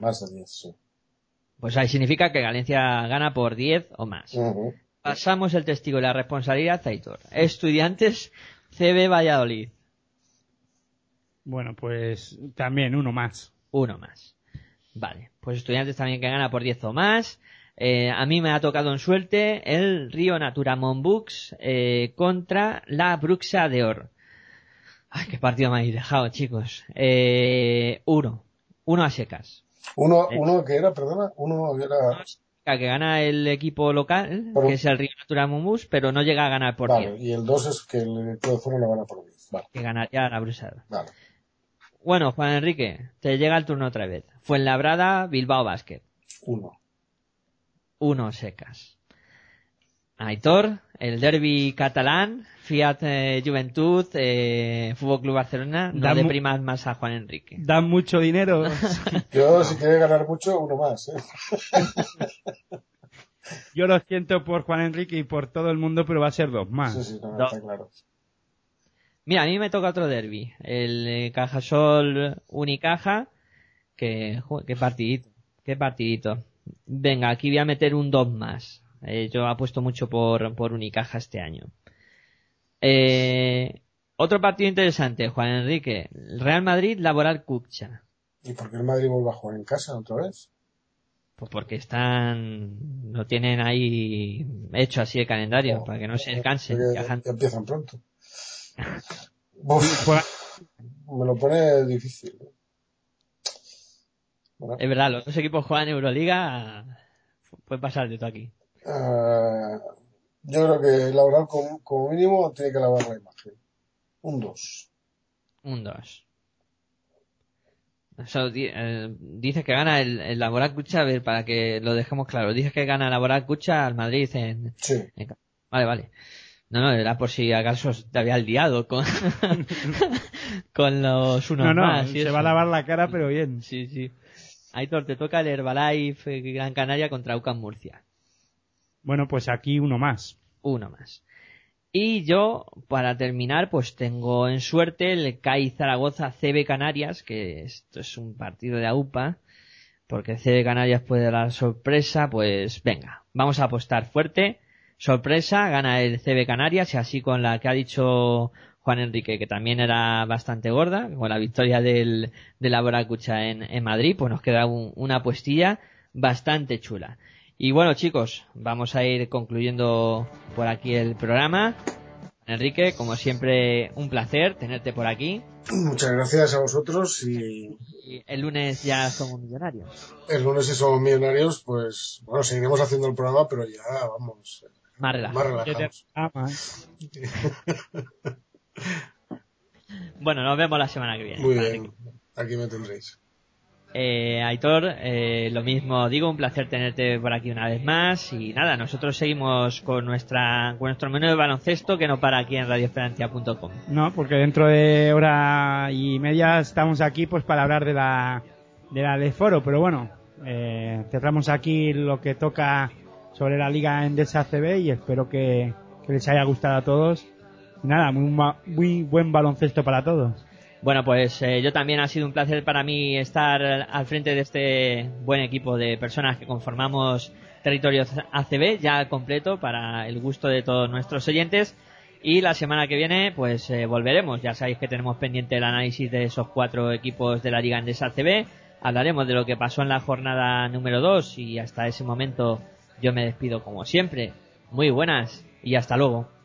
Más de 10, sí. Pues ahí significa que Valencia gana por 10 o más. Pasamos el testigo de la responsabilidad, Aitor. Estudiantes CB Valladolid. Bueno, pues también uno más. Uno más. Vale, pues estudiantes también que gana por 10 o más. Eh, a mí me ha tocado en suerte el Río Natura Monbux eh, contra la Bruxa de Or. Ay, qué partido me habéis dejado, chicos. Eh, uno. Uno a secas. Uno, uno que era, perdona, uno que era. Que gana el equipo local, que es el Río Natura Monbux, pero no llega a ganar por 10. Vale, y el 2 es que el equipo de fuera no gana por 10. Vale, Que ganaría la Or. vale. Bueno, Juan Enrique, te llega el turno otra vez. Fuenlabrada, Bilbao Basket. Uno. Uno secas. Aitor, el derby catalán, Fiat eh, Juventud, eh, Fútbol Club Barcelona, no deprimas más a Juan Enrique. Dan mucho dinero. Yo, si quiere ganar mucho, uno más. ¿eh? Yo lo siento por Juan Enrique y por todo el mundo, pero va a ser dos más. Sí, sí, no, Dos. está claro. Mira, a mí me toca otro derby, el Cajasol Unicaja, que, qué partidito, qué partidito. Venga, aquí voy a meter un 2 más. Eh, yo apuesto mucho por, por Unicaja este año. Eh, otro partido interesante, Juan Enrique. Real Madrid, Laboral Cucha. ¿Y por qué el Madrid vuelve a jugar en casa otra vez? Pues porque están, lo tienen ahí hecho así de calendario, Oh, para que no se cansen. Porque viajan. ya empiezan pronto. Uf, me lo pone difícil. Bueno, Es verdad, los dos equipos juegan Euroliga, puede pasar de todo aquí. eh, yo creo que Laboral como, como mínimo tiene que lavar la imagen. Un 2. Un 2. Eso di- eh, dice que gana el, el Laboral Cucha, a ver, para que lo dejemos claro. Dice que gana el Laboral Cucha al Madrid en, Sí. en Vale, vale. No, no, era por si acaso te había liado con, con los unos No, no, más. se eso. va a lavar la cara, pero bien. Sí, sí. Aitor, te toca el Herbalife eh, Gran Canaria contra UCAM Murcia. Bueno, pues aquí uno más. Uno más. Y yo, para terminar, pues tengo en suerte el CAI Zaragoza CB Canarias, que esto es un partido de AUPA, porque CB Canarias puede dar sorpresa, pues venga, vamos a apostar fuerte. Sorpresa, gana el CB Canarias y así con la que ha dicho Juan Enrique, que también era bastante gorda, con la victoria del, de la Boracucha en, en Madrid, pues nos queda un- una apuestilla bastante chula. Y bueno chicos, vamos a ir concluyendo por aquí el programa. Enrique, como siempre, un placer tenerte por aquí. Muchas gracias a vosotros y Y el lunes ya somos millonarios. el lunes si somos millonarios, pues bueno, seguiremos haciendo el programa, pero ya vamos, Más relajados. Bueno, nos vemos la semana que viene. Muy bien, aquí me tendréis. Eh, Aitor, eh, lo mismo digo, un placer tenerte por aquí una vez más. Y nada, nosotros seguimos con nuestra con nuestro menú de baloncesto que no para aquí en radioesperantia.com. No, porque dentro de hora y media estamos aquí pues para hablar de la de la de foro, pero bueno, eh, cerramos aquí lo que toca sobre la Liga Endesa CB y espero que, que les haya gustado a todos. Nada, muy, muy buen baloncesto para todos. Bueno, pues eh, yo también ha sido un placer para mí estar al frente de este buen equipo de personas que conformamos Territorio ACB, ya completo para el gusto de todos nuestros oyentes. Y la semana que viene, pues eh, volveremos. Ya sabéis que tenemos pendiente el análisis de esos cuatro equipos de la Liga Endesa ACB. Hablaremos de lo que pasó en la jornada número 2 y hasta ese momento yo me despido como siempre. Muy buenas y hasta luego.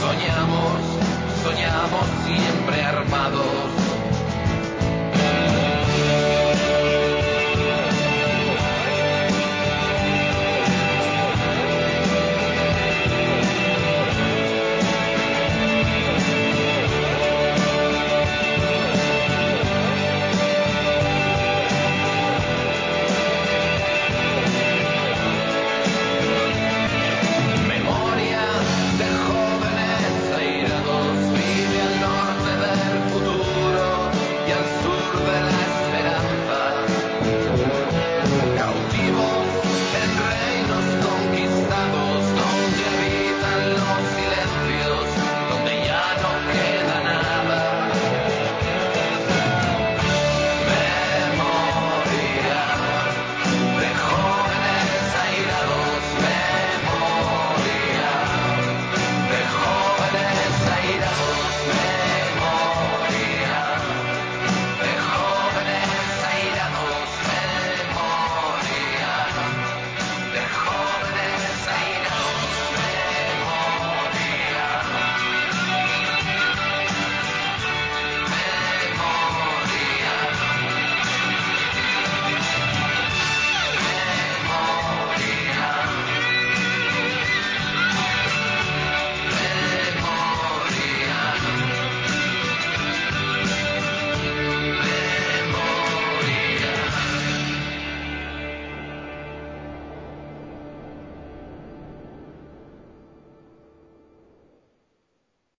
Soñamos, soñamos siempre armados.